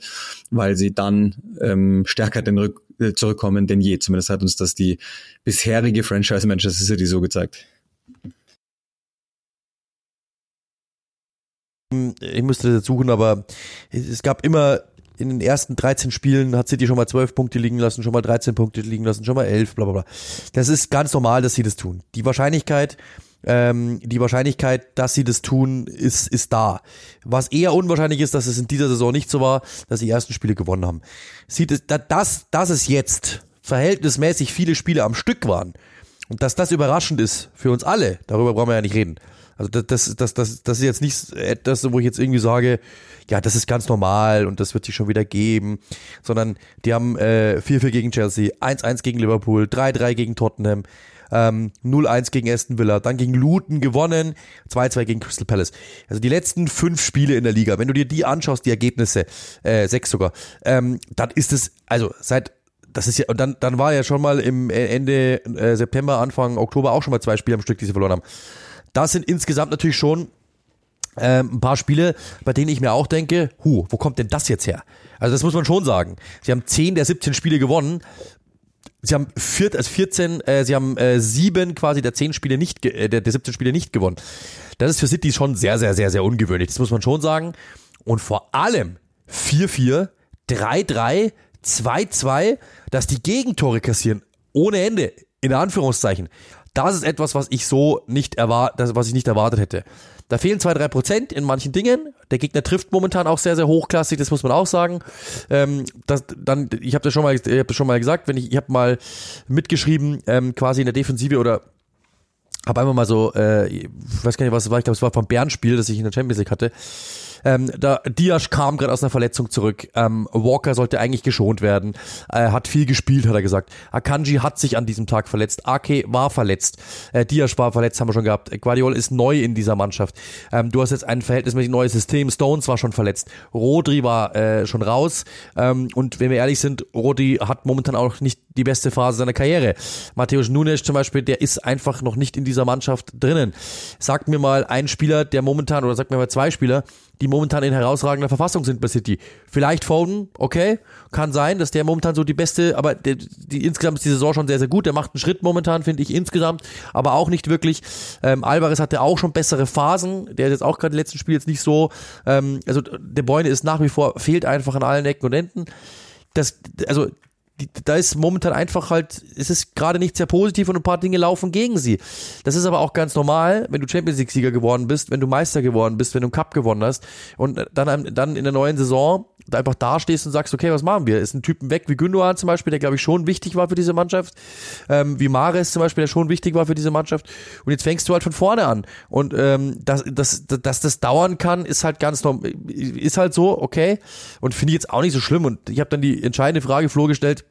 weil sie dann ähm, stärker den Rück äh, zurückkommen denn je. Zumindest hat uns das die bisherige Franchise Manchester City so gezeigt. Ich musste das jetzt suchen, aber es gab immer in den ersten 13 Spielen hat City schon mal 12 Punkte liegen lassen, schon mal 13 Punkte liegen lassen, schon mal 11, bla bla bla. Das ist ganz normal, dass sie das tun. Die Wahrscheinlichkeit, ähm, die Wahrscheinlichkeit, dass sie das tun, ist, ist da. Was eher unwahrscheinlich ist, dass es in dieser Saison nicht so war, dass sie die ersten Spiele gewonnen haben. Sieht es, dass, dass es jetzt verhältnismäßig viele Spiele am Stück waren und dass das überraschend ist für uns alle, darüber brauchen wir ja nicht reden. Also das, das, das, das, das ist jetzt nicht etwas, wo ich jetzt irgendwie sage, ja, das ist ganz normal und das wird sich schon wieder geben, sondern die haben äh, 4-4 gegen Chelsea, 1-1 gegen Liverpool, 3-3 gegen Tottenham, ähm, 0-1 gegen Aston Villa, dann gegen Luton gewonnen, 2-2 gegen Crystal Palace. Also die letzten fünf Spiele in der Liga, wenn du dir die anschaust, die Ergebnisse, äh, sechs sogar, ähm, dann ist es, also seit das ist ja, und dann, dann war ja schon mal im Ende äh, September, Anfang Oktober auch schon mal zwei Spiele am Stück, die sie verloren haben. Das sind insgesamt natürlich schon ähm, ein paar Spiele, bei denen ich mir auch denke, hu, wo kommt denn das jetzt her? Also das muss man schon sagen. Sie haben 10 der 17 Spiele gewonnen. Sie haben vier, also 14, äh, sie haben äh, sieben quasi der 10 Spiele nicht, äh, der, der 17 Spiele nicht gewonnen. Das ist für City schon sehr, sehr, sehr, sehr ungewöhnlich. Das muss man schon sagen. Und vor allem 4-4, 3-3, 2-2, dass die Gegentore kassieren. Ohne Ende. In Anführungszeichen. Das ist etwas, was ich so nicht erwartet, was ich nicht erwartet hätte. Da fehlen zwei, drei Prozent in manchen Dingen. Der Gegner trifft momentan auch sehr, sehr hochklassig, das muss man auch sagen. Ähm, das, dann, ich habe das schon mal, ich habe das schon mal gesagt, wenn ich, ich habe mal mitgeschrieben, ähm, quasi in der Defensive oder habe einfach mal so, äh, ich weiß gar nicht, was es war, ich glaube, es war vom Bärenspiel, das ich in der Champions League hatte ähm, da, Diaz kam gerade aus einer Verletzung zurück. Ähm, Walker sollte eigentlich geschont werden. Er hat viel gespielt, hat er gesagt. Akanji hat sich an diesem Tag verletzt. Ake war verletzt. Äh, Diaz war verletzt, haben wir schon gehabt. Guardiola ist neu in dieser Mannschaft. Ähm, du hast jetzt ein verhältnismäßig neues System. Stones war schon verletzt. Rodri war äh, schon raus. Ähm, und wenn wir ehrlich sind, Rodri hat momentan auch nicht die beste Phase seiner Karriere. Matthäus Nunes zum Beispiel, der ist einfach noch nicht in dieser Mannschaft drinnen. Sag mir mal ein Spieler, der momentan, oder sag mir mal zwei Spieler, die momentan in herausragender Verfassung sind bei City. Vielleicht Foden, okay, kann sein, dass der momentan so die beste, aber der, die, insgesamt ist die Saison schon sehr, sehr gut. Der macht einen Schritt momentan, finde ich insgesamt, aber auch nicht wirklich. Ähm, Alvarez hatte auch schon bessere Phasen, der ist jetzt auch gerade im letzten Spiel jetzt nicht so, ähm, also der Beune ist nach wie vor, fehlt einfach an allen Ecken und Enden. Das, also da ist momentan einfach halt, es ist gerade nicht sehr positiv und ein paar Dinge laufen gegen sie. Das ist aber auch ganz normal, wenn du Champions League Sieger geworden bist, wenn du Meister geworden bist, wenn du einen Cup gewonnen hast und dann, dann in der neuen Saison einfach dastehst und sagst, okay, was machen wir? Ist ein Typen weg wie Gündogan zum Beispiel, der glaube ich schon wichtig war für diese Mannschaft, ähm, wie Mares zum Beispiel, der schon wichtig war für diese Mannschaft und jetzt fängst du halt von vorne an und ähm, dass, dass, dass das dauern kann, ist halt ganz normal, ist halt so, okay und finde ich jetzt auch nicht so schlimm und ich habe dann die entscheidende Frage Flo gestellt,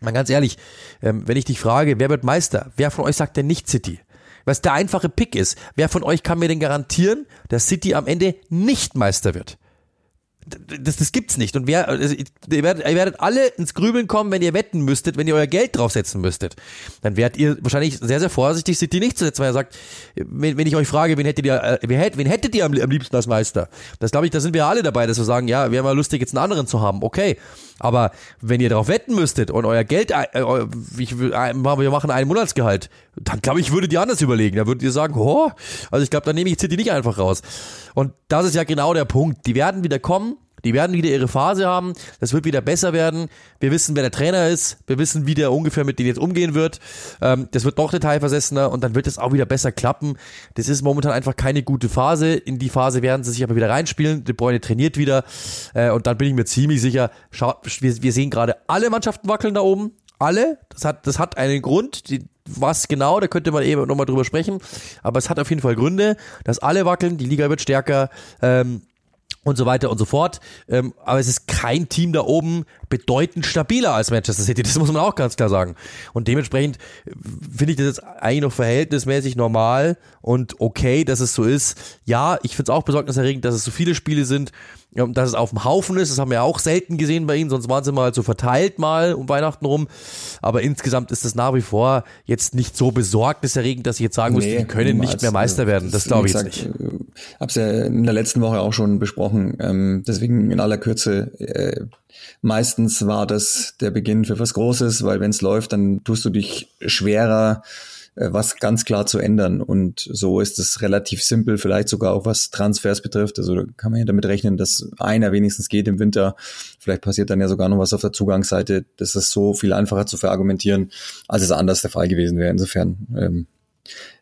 Mal ganz ehrlich, ähm, wenn ich dich frage, wer wird Meister? Wer von euch sagt denn nicht City? Was der einfache Pick ist. Wer von euch kann mir denn garantieren, dass City am Ende nicht Meister wird? das, das gibt's nicht. Und wer, also, ihr, werdet, ihr werdet alle ins Grübeln kommen, wenn ihr wetten müsstet, wenn ihr euer Geld draufsetzen müsstet. Dann werdet ihr wahrscheinlich sehr, sehr vorsichtig, City nicht zu setzen, weil ihr sagt, wenn, wenn ich euch frage, wen hättet ihr, äh, wen, hätt, wen hättet ihr am, am liebsten als Meister? Das glaube ich, da sind wir alle dabei, dass wir sagen, ja, wäre mal lustig, jetzt einen anderen zu haben. Okay. Aber wenn ihr darauf wetten müsstet und euer Geld, äh, äh ich, wir machen ein Monatsgehalt, dann glaube ich, würdet ihr anders überlegen. Da würdet ihr sagen, oh, also ich glaube, dann nehme ich City nicht einfach raus. Und das ist ja genau der Punkt. Die werden wieder kommen, die werden wieder ihre Phase haben. Das wird wieder besser werden. Wir wissen, wer der Trainer ist. Wir wissen, wie der ungefähr mit denen jetzt umgehen wird. Ähm, das wird noch detailversessener und dann wird es auch wieder besser klappen. Das ist momentan einfach keine gute Phase. In die Phase werden sie sich aber wieder reinspielen. De Bruyne trainiert wieder äh, und dann bin ich mir ziemlich sicher. Schaut, wir, wir sehen gerade alle Mannschaften wackeln da oben. Alle. Das hat, das hat einen Grund. Die, was genau, da könnte man eben nochmal drüber sprechen. Aber es hat auf jeden Fall Gründe, dass alle wackeln. Die Liga wird stärker. Ähm, und so weiter und so fort. Ähm, aber es ist kein Team da oben bedeutend stabiler als Manchester City. Das muss man auch ganz klar sagen. Und dementsprechend äh, finde ich das jetzt eigentlich noch verhältnismäßig normal und okay, dass es so ist. Ja, ich finde es auch besorgniserregend, dass es so viele Spiele sind, dass es auf dem Haufen ist. Das haben wir ja auch selten gesehen bei ihnen, sonst waren sie mal so verteilt mal um Weihnachten rum. Aber insgesamt ist das nach wie vor jetzt nicht so besorgniserregend, dass ich jetzt sagen muss, nee, die können nicht mehr Meister werden. Das glaube ich jetzt nicht. Ich äh, habe es ja in der letzten Woche auch schon besprochen. Ähm, deswegen in aller Kürze. Äh, meistens war das der Beginn für was Großes, weil wenn es läuft, dann tust du dich schwerer was ganz klar zu ändern. Und so ist es relativ simpel, vielleicht sogar auch was Transfers betrifft. Also da kann man ja damit rechnen, dass einer wenigstens geht im Winter. Vielleicht passiert dann ja sogar noch was auf der Zugangsseite. Das ist so viel einfacher zu verargumentieren, als es anders der Fall gewesen wäre. Insofern, ähm,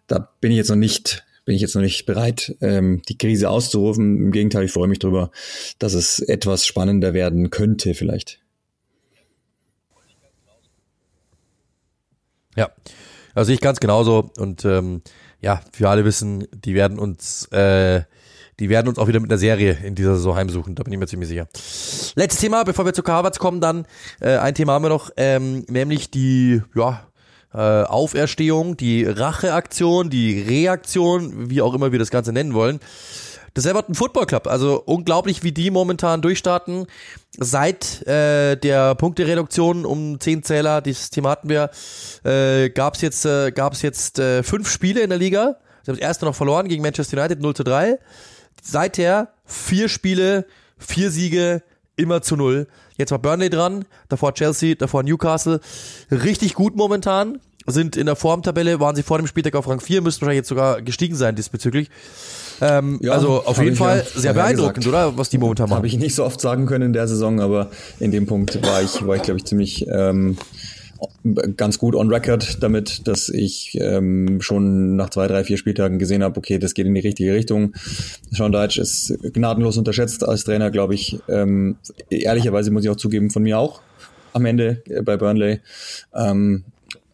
da bin ich jetzt noch nicht bin ich jetzt noch nicht bereit, ähm, die Krise auszurufen. Im Gegenteil, ich freue mich darüber, dass es etwas spannender werden könnte vielleicht. Ja, also ich ganz genauso und ähm, ja, wir alle wissen, die werden uns, äh, die werden uns auch wieder mit einer Serie in dieser Saison heimsuchen, da bin ich mir ziemlich sicher. Letztes Thema, bevor wir zu Harvards kommen, dann äh, ein Thema haben wir noch, ähm, nämlich die, ja, äh, Auferstehung, die Racheaktion, die Reaktion, wie auch immer wir das Ganze nennen wollen, das Everton Football Club. Also unglaublich, wie die momentan durchstarten. Seit äh, der Punktereduktion um 10 Zähler, dieses Thema hatten wir, äh, gab es jetzt, äh, gab's jetzt äh, fünf Spiele in der Liga. Sie haben das erste noch verloren gegen Manchester United 0 zu 3. Seither vier Spiele, vier Siege, immer zu null. Jetzt war Burnley dran, davor Chelsea, davor Newcastle. Richtig gut momentan. Sind in der Formtabelle, waren sie vor dem Spieltag auf Rang 4, müssten wahrscheinlich jetzt sogar gestiegen sein diesbezüglich. Ähm, ja, also auf jeden Fall ja sehr beeindruckend, gesagt. oder? Was die momentan machen. Habe ich nicht so oft sagen können in der Saison, aber in dem Punkt war ich, war ich glaube ich, ziemlich ähm, ganz gut on record damit, dass ich ähm, schon nach zwei, drei, vier Spieltagen gesehen habe, okay, das geht in die richtige Richtung. Sean Deitch ist gnadenlos unterschätzt als Trainer, glaube ich. Ähm, ehrlicherweise muss ich auch zugeben, von mir auch am Ende bei Burnley. Ähm,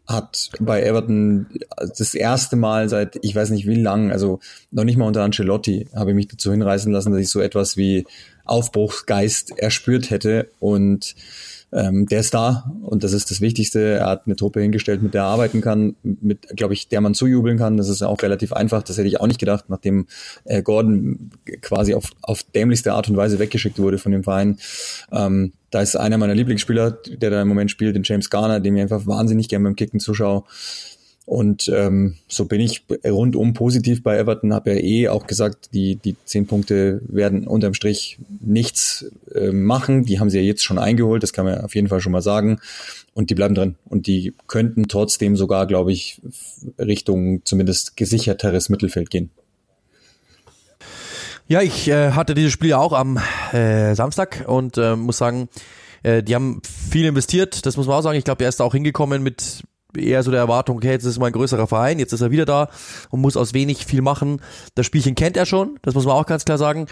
hat bei Everton das erste Mal seit ich weiß nicht wie lang, also noch nicht mal unter Ancelotti, habe ich mich dazu hinreißen lassen, dass ich so etwas wie Aufbruchsgeist erspürt hätte. Und ähm, der ist da und das ist das Wichtigste. Er hat eine Truppe hingestellt, mit der er arbeiten kann, mit, glaube ich, der man zujubeln kann. Das ist auch relativ einfach. Das hätte ich auch nicht gedacht, nachdem äh, Gordon quasi auf, auf dämlichste Art und Weise weggeschickt wurde von dem Verein. Ähm, da ist einer meiner Lieblingsspieler, der da im Moment spielt, den James Garner, dem ich einfach wahnsinnig gerne beim Kicken zuschaue. Und ähm, so bin ich rundum positiv bei Everton, habe ja eh auch gesagt, die, die zehn Punkte werden unterm Strich nichts äh, machen. Die haben sie ja jetzt schon eingeholt, das kann man auf jeden Fall schon mal sagen. Und die bleiben drin. Und die könnten trotzdem sogar, glaube ich, Richtung zumindest gesicherteres Mittelfeld gehen. Ja, ich äh, hatte dieses Spiel ja auch am äh, Samstag und äh, muss sagen, äh, die haben viel investiert, das muss man auch sagen. Ich glaube, er ist da auch hingekommen mit eher so der Erwartung, okay, jetzt ist mal ein größerer Verein, jetzt ist er wieder da und muss aus wenig viel machen. Das Spielchen kennt er schon, das muss man auch ganz klar sagen.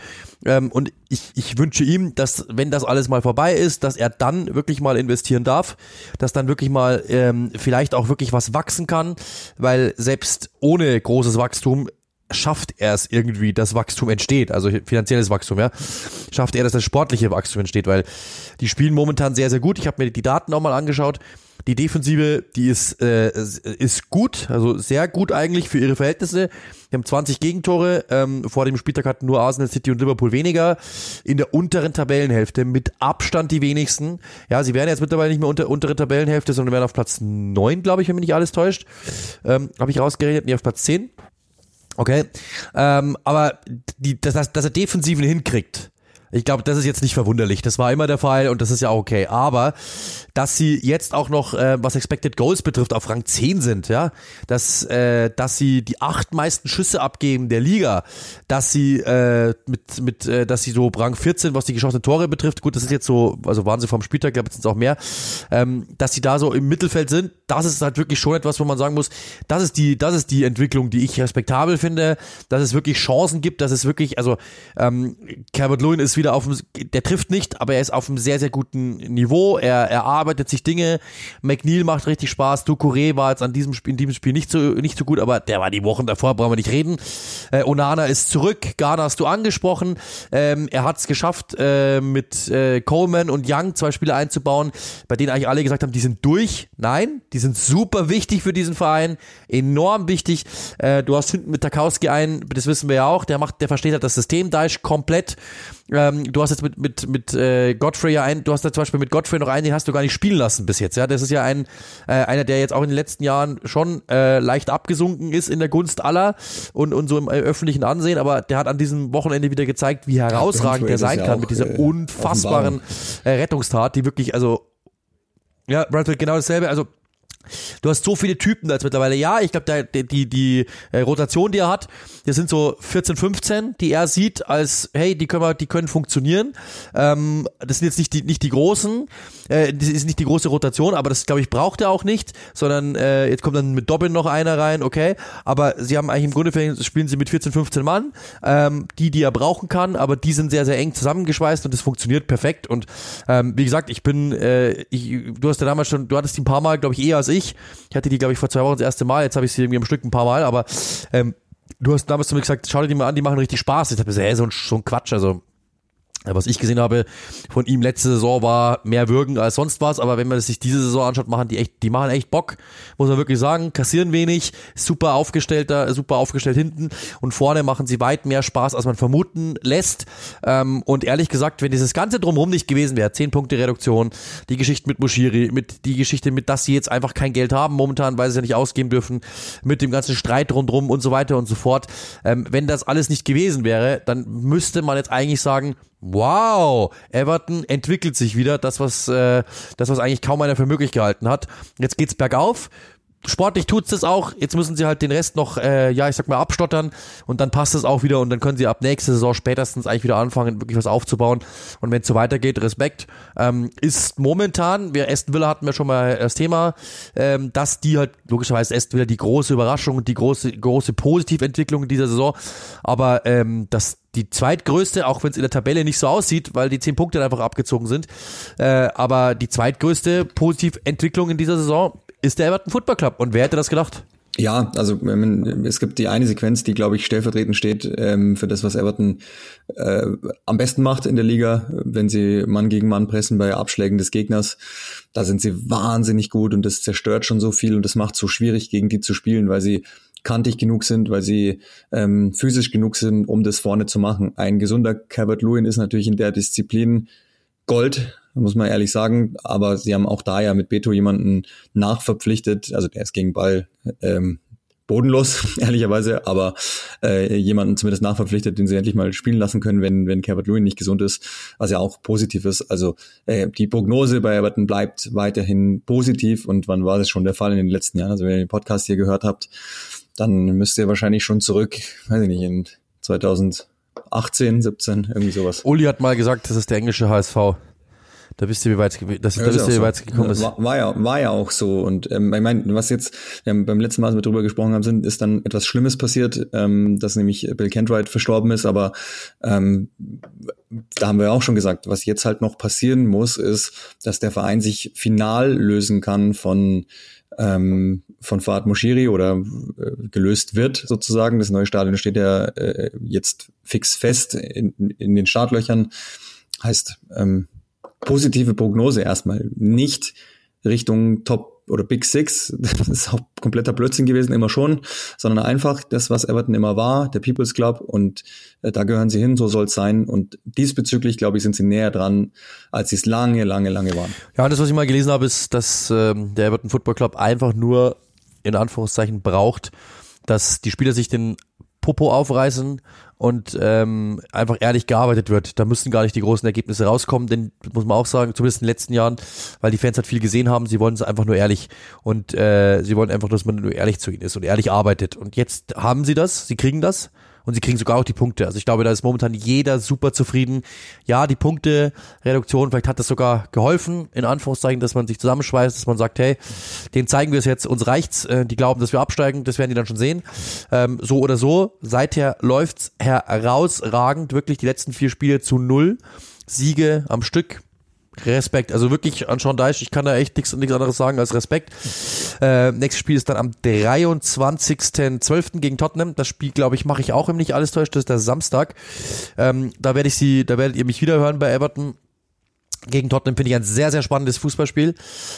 Ähm, und ich, ich wünsche ihm, dass, wenn das alles mal vorbei ist, dass er dann wirklich mal investieren darf, dass dann wirklich mal ähm, vielleicht auch wirklich was wachsen kann, weil selbst ohne großes Wachstum schafft er es irgendwie, dass Wachstum entsteht, also finanzielles Wachstum, ja, schafft er, dass das sportliche Wachstum entsteht, weil die spielen momentan sehr, sehr gut. Ich habe mir die Daten auch mal angeschaut. Die Defensive, die ist, äh, ist gut, also sehr gut eigentlich für ihre Verhältnisse. Die haben 20 Gegentore. Ähm, vor dem Spieltag hatten nur Arsenal City und Liverpool weniger. In der unteren Tabellenhälfte mit Abstand die wenigsten. Ja, sie wären jetzt mittlerweile nicht mehr unter untere Tabellenhälfte, sondern wären auf Platz 9, glaube ich, wenn mich nicht alles täuscht. Ähm, Habe ich rausgerechnet, nicht auf Platz 10. Okay. Ähm, aber die, dass, dass er Defensiven hinkriegt, ich glaube, das ist jetzt nicht verwunderlich. Das war immer der Fall und das ist ja auch okay. Aber dass sie jetzt auch noch, äh, was Expected Goals betrifft, auf Rang 10 sind, ja, dass, äh, dass sie die acht meisten Schüsse abgeben der Liga, dass sie äh, mit, mit, äh, dass sie so Rang 14, was die geschossenen Tore betrifft, gut, das ist jetzt so, also waren sie vom Spieltag, glaube ich, sind es auch mehr, ähm, dass sie da so im Mittelfeld sind, das ist halt wirklich schon etwas, wo man sagen muss, das ist die, das ist die Entwicklung, die ich respektabel finde, dass es wirklich Chancen gibt, dass es wirklich, also ähm, Calvert Lewin ist wieder auf dem, der trifft nicht, aber er ist auf einem sehr, sehr guten Niveau, er, er arbeitet sich Dinge, McNeil macht richtig Spaß, Ducouré war jetzt an diesem Spiel, in diesem Spiel nicht so, nicht so gut, aber der war die Wochen davor, brauchen wir nicht reden. Äh, Onana ist zurück, Ghana hast du angesprochen, ähm, er hat es geschafft, äh, mit äh, Coleman und Young zwei Spieler einzubauen, bei denen eigentlich alle gesagt haben, die sind durch. Nein, die sind super wichtig für diesen Verein, enorm wichtig. Äh, du hast hinten mit Tarkowski einen, das wissen wir ja auch, der macht, der versteht halt das System Daesh komplett. Ähm, du hast jetzt mit mit mit äh, Godfrey ja einen, du hast da zum Beispiel mit Godfrey noch einen, den hast du gar nicht spielen lassen bis jetzt. Ja, das ist ja ein äh, einer, der jetzt auch in den letzten Jahren schon äh, leicht abgesunken ist in der Gunst aller und und so im äh, öffentlichen Ansehen, aber der hat an diesem Wochenende wieder gezeigt, wie herausragend ja, der sein kann auch, mit dieser äh, unfassbaren äh, Rettungstat, die wirklich also ja, Bradford genau dasselbe, also Du hast so viele Typen da jetzt mittlerweile. Ja, ich glaube, die, die, die äh, Rotation, die er hat, das sind so 14, 15, die er sieht als, hey, die können wir, die können funktionieren. Ähm, das sind jetzt nicht die, nicht die großen, äh, das ist nicht die große Rotation, aber das, glaube ich, braucht er auch nicht, sondern äh, jetzt kommt dann mit Dobbin noch einer rein, okay. Aber sie haben eigentlich im Grunde spielen sie mit 14, 15 Mann, ähm, die, die er brauchen kann, aber die sind sehr, sehr eng zusammengeschweißt und das funktioniert perfekt. Und ähm, wie gesagt, ich bin, äh, ich, du hast ja damals schon, du hattest die ein paar Mal, glaube ich, eher als ich. Ich hatte die, glaube ich, vor zwei Wochen das erste Mal. Jetzt habe ich sie irgendwie am Stück ein paar Mal, aber ähm, du hast damals zu mir gesagt, schau dir die mal an, die machen richtig Spaß. Ich habe gesagt, hey, so ein, so ein Quatsch. Also was ich gesehen habe von ihm letzte Saison war mehr Würgen als sonst was, aber wenn man sich diese Saison anschaut, machen die echt, die machen echt Bock, muss man wirklich sagen, kassieren wenig, super aufgestellter, super aufgestellt hinten und vorne machen sie weit mehr Spaß, als man vermuten lässt. Ähm, und ehrlich gesagt, wenn dieses ganze drumherum nicht gewesen wäre, 10 Punkte Reduktion, die Geschichte mit Mushiri, mit die Geschichte mit, dass sie jetzt einfach kein Geld haben momentan, weil sie ja nicht ausgeben dürfen, mit dem ganzen Streit rundherum und so weiter und so fort. Ähm, wenn das alles nicht gewesen wäre, dann müsste man jetzt eigentlich sagen, Wow, Everton entwickelt sich wieder, das was äh, das was eigentlich kaum einer für möglich gehalten hat. Jetzt geht's bergauf. Sportlich tut's das auch. Jetzt müssen sie halt den Rest noch, äh, ja, ich sag mal, abstottern und dann passt es auch wieder und dann können sie ab nächste Saison spätestens eigentlich wieder anfangen, wirklich was aufzubauen. Und wenn es so weitergeht, Respekt. Ähm, ist momentan, wir Aston Villa hatten wir schon mal das Thema, ähm, dass die halt logischerweise Aston Villa die große Überraschung und die große große Positiventwicklung in dieser Saison, aber ähm, das die zweitgrößte, auch wenn es in der Tabelle nicht so aussieht, weil die zehn Punkte einfach abgezogen sind. Äh, aber die zweitgrößte Positiventwicklung in dieser Saison ist der Everton Football Club. Und wer hätte das gedacht? Ja, also es gibt die eine Sequenz, die, glaube ich, stellvertretend steht ähm, für das, was Everton äh, am besten macht in der Liga, wenn sie Mann gegen Mann pressen bei Abschlägen des Gegners. Da sind sie wahnsinnig gut und das zerstört schon so viel und das macht so schwierig, gegen die zu spielen, weil sie kantig genug sind, weil sie ähm, physisch genug sind, um das vorne zu machen. Ein gesunder Cabot Lewin ist natürlich in der Disziplin Gold, muss man ehrlich sagen. Aber sie haben auch da ja mit Beto jemanden nachverpflichtet. Also der ist gegen Ball ähm, bodenlos, ehrlicherweise, aber äh, jemanden zumindest nachverpflichtet, den sie endlich mal spielen lassen können, wenn, wenn Cabot Lewin nicht gesund ist, was ja auch positiv ist. Also äh, die Prognose bei Everton bleibt weiterhin positiv und wann war das schon der Fall in den letzten Jahren? Also wenn ihr den Podcast hier gehört habt, dann müsst ihr wahrscheinlich schon zurück, weiß ich nicht, in 2018, 17, irgendwie sowas. Uli hat mal gesagt, das ist der englische HSV. Da wisst ihr, wie weit, das, ja, da wisst ihr, wie weit es gekommen ist. War, war, ja, war ja auch so. Und ähm, ich meine, was jetzt wir beim letzten Mal, als wir drüber gesprochen haben, sind, ist dann etwas Schlimmes passiert, ähm, dass nämlich Bill Kentright verstorben ist. Aber ähm, da haben wir auch schon gesagt, was jetzt halt noch passieren muss, ist, dass der Verein sich final lösen kann von ähm, von Fahad Moshiri oder äh, gelöst wird sozusagen. Das neue Stadion steht ja äh, jetzt fix fest in, in den Startlöchern. Heißt ähm, positive Prognose erstmal nicht Richtung Top oder Big Six, das ist auch kompletter Blödsinn gewesen, immer schon, sondern einfach das, was Everton immer war, der People's Club und äh, da gehören sie hin, so soll es sein und diesbezüglich, glaube ich, sind sie näher dran, als sie es lange, lange, lange waren. Ja, und das, was ich mal gelesen habe, ist, dass ähm, der Everton Football Club einfach nur in Anführungszeichen braucht, dass die Spieler sich den Popo aufreißen und ähm, einfach ehrlich gearbeitet wird. Da müssten gar nicht die großen Ergebnisse rauskommen, denn muss man auch sagen, zumindest in den letzten Jahren, weil die Fans halt viel gesehen haben, sie wollen es einfach nur ehrlich und äh, sie wollen einfach, dass man nur ehrlich zu ihnen ist und ehrlich arbeitet. Und jetzt haben sie das, sie kriegen das und sie kriegen sogar auch die Punkte. Also ich glaube, da ist momentan jeder super zufrieden. Ja, die Punkte-Reduktion, vielleicht hat das sogar geholfen, in Anführungszeichen, dass man sich zusammenschweißt, dass man sagt, hey, den zeigen wir es jetzt, uns reicht's, äh, die glauben, dass wir absteigen, das werden die dann schon sehen. Ähm, so oder so, seither läuft's herausragend, wirklich die letzten vier Spiele zu null. Siege am Stück, Respekt. Also wirklich an Sean Deich, ich kann da echt nichts, anderes sagen als Respekt. Äh, nächstes Spiel ist dann am 23.12. gegen Tottenham. Das Spiel, glaube ich, mache ich auch, im nicht alles täuscht. Das ist der Samstag. Ähm, da werde ich sie, da werdet ihr mich wieder hören bei Everton gegen Tottenham finde ich ein sehr, sehr spannendes Fußballspiel.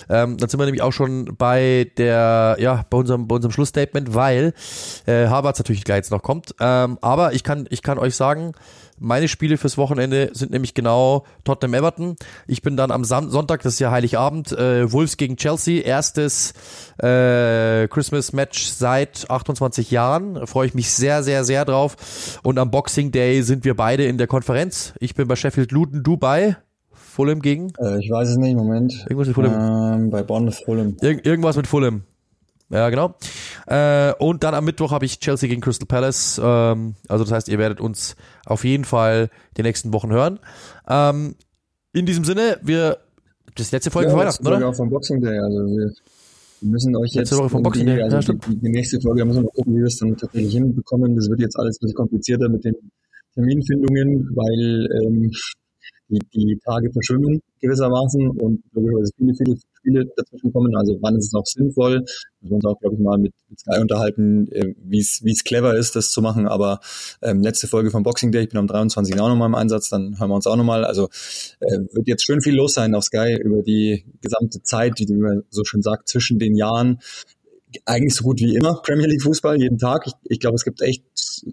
Ähm, dann sind wir nämlich auch schon bei der, ja, bei unserem, bei unserem Schlussstatement, weil äh, Harvards natürlich gleich jetzt noch kommt. Ähm, aber ich kann, ich kann euch sagen, meine Spiele fürs Wochenende sind nämlich genau Tottenham Everton. Ich bin dann am Sonntag, das ist ja Heiligabend, äh, Wolves gegen Chelsea. Erstes äh, Christmas Match seit 28 Jahren. Da freue ich mich sehr, sehr, sehr drauf. Und am Boxing Day sind wir beide in der Konferenz. Ich bin bei Sheffield Luton Dubai. Fulham gegen? Äh, ich weiß es nicht, Moment. Irgendwas mit Fulham. Ähm, bei Bonn Fulham. Ir irgendwas mit Fulham. Ja, genau. Äh, und dann am Mittwoch habe ich Chelsea gegen Crystal Palace. Ähm, also das heißt, ihr werdet uns auf jeden Fall die nächsten Wochen hören. Ähm, in diesem Sinne, wir das letzte Folge ja, Weihnachten, oder? Auch vom Boxing Day. Also wir müssen euch jetzt Woche vom Boxing Day. Also ja, die, die, nächste Folge müssen wir mal gucken, wie wir es dann tatsächlich hinbekommen. Das wird jetzt alles ein bisschen komplizierter mit den Terminfindungen, weil ähm, die, die Tage verschwimmen gewissermaßen und logischerweise viele, viele Spiele dazwischen kommen. Also wann ist es noch sinnvoll? Müssen wir uns auch, glaube ich, mal mit, mit Sky unterhalten, äh, wie es clever ist, das zu machen. Aber ähm, letzte Folge vom Boxing Day, ich bin am 23. auch nochmal im Einsatz, dann hören wir uns auch nochmal. Also äh, wird jetzt schön viel los sein auf Sky über die gesamte Zeit, wie man so schön sagt, zwischen den Jahren eigentlich so gut wie immer Premier League Fußball jeden Tag. Ich, ich glaube, es gibt echt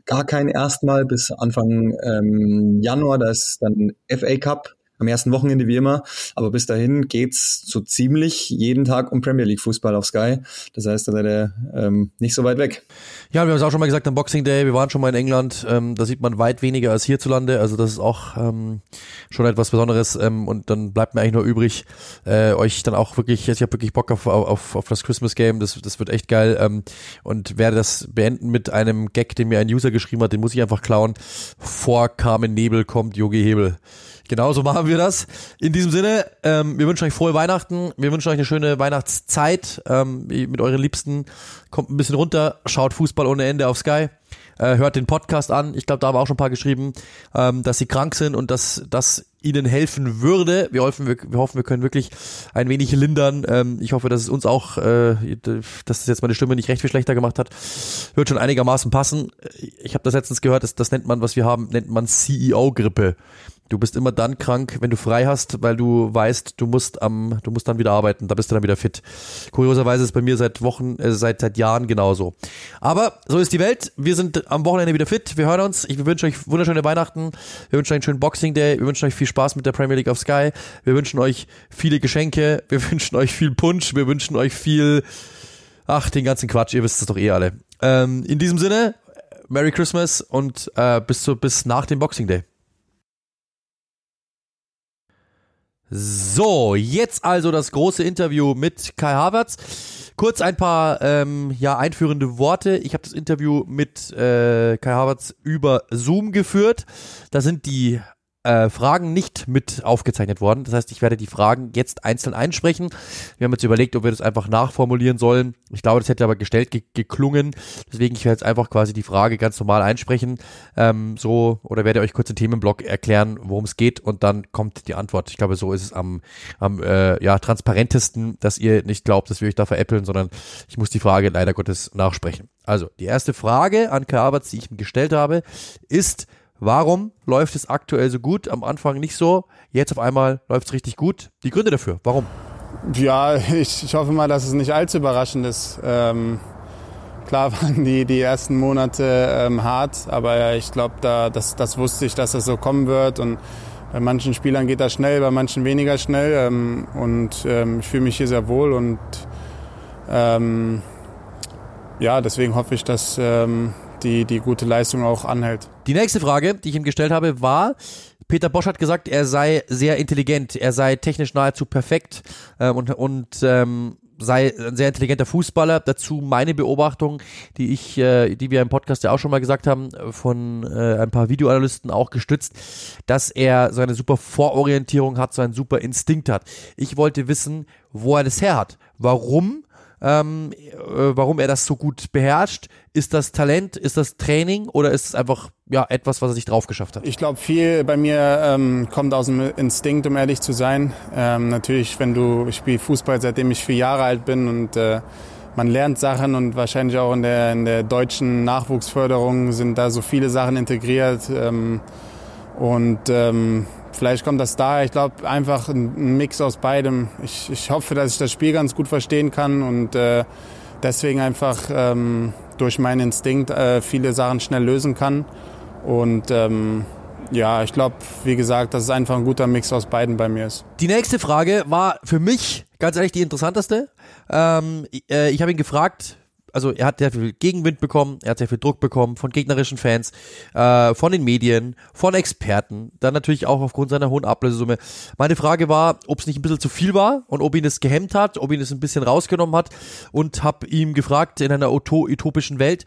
gar kein Erstmal bis Anfang ähm, Januar. Da ist dann FA Cup am ersten Wochenende wie immer. Aber bis dahin geht's so ziemlich jeden Tag um Premier League Fußball auf Sky. Das heißt, da seid ihr ähm, nicht so weit weg. Ja, wir haben es auch schon mal gesagt am Boxing Day. Wir waren schon mal in England. Ähm, da sieht man weit weniger als hierzulande. Also das ist auch ähm, schon etwas Besonderes. Ähm, und dann bleibt mir eigentlich nur übrig, äh, euch dann auch wirklich, ich habe wirklich Bock auf, auf, auf das Christmas Game. Das, das wird echt geil. Ähm, und werde das beenden mit einem Gag, den mir ein User geschrieben hat. Den muss ich einfach klauen. Vor Carmen Nebel kommt Yogi Hebel. Genauso machen wir das. In diesem Sinne, ähm, wir wünschen euch frohe Weihnachten. Wir wünschen euch eine schöne Weihnachtszeit ähm, mit euren Liebsten. Kommt ein bisschen runter, schaut Fußball ohne Ende auf Sky. Äh, hört den Podcast an. Ich glaube, da haben auch schon ein paar geschrieben, ähm, dass sie krank sind und dass das ihnen helfen würde. Wir hoffen, wir, wir hoffen, wir können wirklich ein wenig lindern. Ähm, ich hoffe, dass es uns auch, äh, dass es jetzt meine Stimme nicht recht viel schlechter gemacht hat. Wird schon einigermaßen passen. Ich habe das letztens gehört, das, das nennt man, was wir haben, nennt man CEO-Grippe. Du bist immer dann krank, wenn du frei hast, weil du weißt, du musst am, du musst dann wieder arbeiten, da bist du dann wieder fit. Kurioserweise ist es bei mir seit Wochen, äh, seit seit Jahren genauso. Aber so ist die Welt. Wir sind am Wochenende wieder fit. Wir hören uns. Ich wünsche euch wunderschöne Weihnachten. Wir wünschen euch einen schönen Boxing Day. Wir wünschen euch viel Spaß mit der Premier League auf Sky. Wir wünschen euch viele Geschenke. Wir wünschen euch viel Punsch. Wir wünschen euch viel, ach, den ganzen Quatsch. Ihr wisst es doch eh alle. Ähm, in diesem Sinne, Merry Christmas und äh, bis zu, bis nach dem Boxing Day. So, jetzt also das große Interview mit Kai Havertz. Kurz ein paar ähm, ja, einführende Worte. Ich habe das Interview mit äh, Kai Havertz über Zoom geführt. Da sind die äh, Fragen nicht mit aufgezeichnet worden. Das heißt, ich werde die Fragen jetzt einzeln einsprechen. Wir haben jetzt überlegt, ob wir das einfach nachformulieren sollen. Ich glaube, das hätte aber gestellt ge geklungen. Deswegen, ich werde jetzt einfach quasi die Frage ganz normal einsprechen. Ähm, so, oder werde euch kurz den Themenblock erklären, worum es geht und dann kommt die Antwort. Ich glaube, so ist es am, am äh, ja, transparentesten, dass ihr nicht glaubt, dass wir euch da veräppeln, sondern ich muss die Frage leider Gottes nachsprechen. Also, die erste Frage an Kai Aberts, die ich ihm gestellt habe, ist, Warum läuft es aktuell so gut? Am Anfang nicht so. Jetzt auf einmal läuft es richtig gut. Die Gründe dafür. Warum? Ja, ich, ich hoffe mal, dass es nicht allzu überraschend ist. Ähm, klar waren die, die ersten Monate ähm, hart, aber ich glaube, da, das, das wusste ich, dass das so kommen wird. Und bei manchen Spielern geht das schnell, bei manchen weniger schnell. Ähm, und ähm, ich fühle mich hier sehr wohl und ähm, ja, deswegen hoffe ich, dass, ähm, die, die gute Leistung auch anhält. Die nächste Frage, die ich ihm gestellt habe, war, Peter Bosch hat gesagt, er sei sehr intelligent, er sei technisch nahezu perfekt äh, und, und ähm, sei ein sehr intelligenter Fußballer. Dazu meine Beobachtung, die ich, äh, die wir im Podcast ja auch schon mal gesagt haben, von äh, ein paar Videoanalysten auch gestützt, dass er so eine super Vororientierung hat, so einen super Instinkt hat. Ich wollte wissen, wo er das her hat. Warum ähm, äh, warum er das so gut beherrscht. Ist das Talent, ist das Training oder ist es einfach ja etwas, was er sich drauf geschafft hat? Ich glaube, viel bei mir ähm, kommt aus dem Instinkt, um ehrlich zu sein. Ähm, natürlich, wenn du, ich spiele Fußball, seitdem ich vier Jahre alt bin und äh, man lernt Sachen und wahrscheinlich auch in der, in der deutschen Nachwuchsförderung sind da so viele Sachen integriert. Ähm, und ähm, Vielleicht kommt das daher. Ich glaube, einfach ein Mix aus beidem. Ich, ich hoffe, dass ich das Spiel ganz gut verstehen kann und äh, deswegen einfach ähm, durch meinen Instinkt äh, viele Sachen schnell lösen kann. Und ähm, ja, ich glaube, wie gesagt, dass es einfach ein guter Mix aus beiden bei mir ist. Die nächste Frage war für mich ganz ehrlich die interessanteste. Ähm, äh, ich habe ihn gefragt, also er hat sehr viel Gegenwind bekommen, er hat sehr viel Druck bekommen von gegnerischen Fans, äh, von den Medien, von Experten, dann natürlich auch aufgrund seiner hohen Ablösesumme. Meine Frage war, ob es nicht ein bisschen zu viel war und ob ihn es gehemmt hat, ob ihn es ein bisschen rausgenommen hat und habe ihm gefragt in einer utopischen Welt,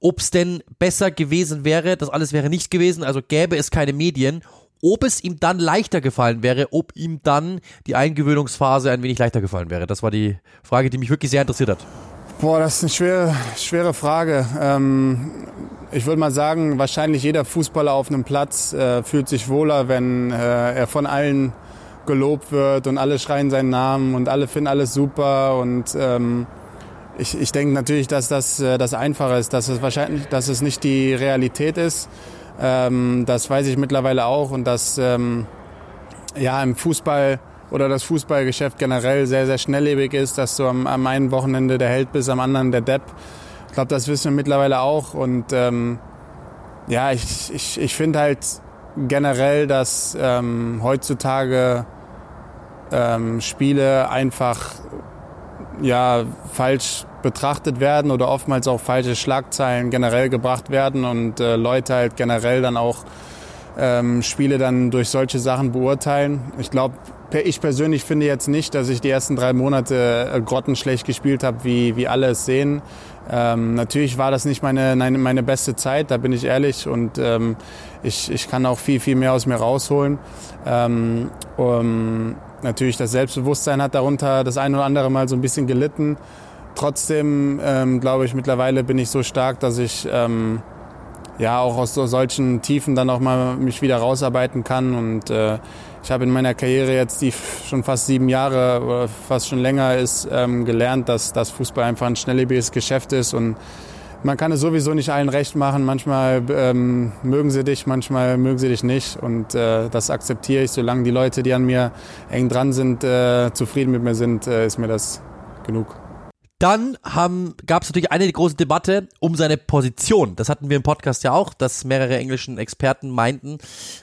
ob es denn besser gewesen wäre, das alles wäre nicht gewesen, also gäbe es keine Medien ob es ihm dann leichter gefallen wäre, ob ihm dann die Eingewöhnungsphase ein wenig leichter gefallen wäre. Das war die Frage, die mich wirklich sehr interessiert hat. Boah, das ist eine schwere, schwere Frage. Ähm, ich würde mal sagen, wahrscheinlich jeder Fußballer auf einem Platz äh, fühlt sich wohler, wenn äh, er von allen gelobt wird und alle schreien seinen Namen und alle finden alles super und ähm, ich, ich denke natürlich, dass das äh, das Einfache ist, dass es wahrscheinlich, dass es nicht die Realität ist. Ähm, das weiß ich mittlerweile auch und dass ähm, ja im Fußball oder das Fußballgeschäft generell sehr, sehr schnelllebig ist, dass du am, am einen Wochenende der Held bist, am anderen der Depp. Ich glaube, das wissen wir mittlerweile auch. Und ähm, ja, ich, ich, ich finde halt generell, dass ähm, heutzutage ähm, Spiele einfach ja, falsch betrachtet werden oder oftmals auch falsche Schlagzeilen generell gebracht werden und äh, Leute halt generell dann auch ähm, Spiele dann durch solche Sachen beurteilen. Ich glaube, ich persönlich finde jetzt nicht, dass ich die ersten drei Monate äh, grottenschlecht gespielt habe, wie, wie alle es sehen. Ähm, natürlich war das nicht meine, meine beste Zeit, da bin ich ehrlich. Und ähm, ich, ich kann auch viel, viel mehr aus mir rausholen. Ähm, um, natürlich das Selbstbewusstsein hat darunter das ein oder andere Mal so ein bisschen gelitten. Trotzdem ähm, glaube ich, mittlerweile bin ich so stark, dass ich ähm, ja auch aus so solchen Tiefen dann auch mal mich wieder rausarbeiten kann und äh, ich habe in meiner Karriere jetzt, die schon fast sieben Jahre oder fast schon länger ist, ähm, gelernt, dass das Fußball einfach ein schnelllebiges Geschäft ist und man kann es sowieso nicht allen recht machen. Manchmal ähm, mögen sie dich, manchmal mögen sie dich nicht. Und äh, das akzeptiere ich. Solange die Leute, die an mir eng dran sind, äh, zufrieden mit mir sind, äh, ist mir das genug. Dann gab es natürlich eine große Debatte um seine Position. Das hatten wir im Podcast ja auch, dass mehrere englischen Experten meinten,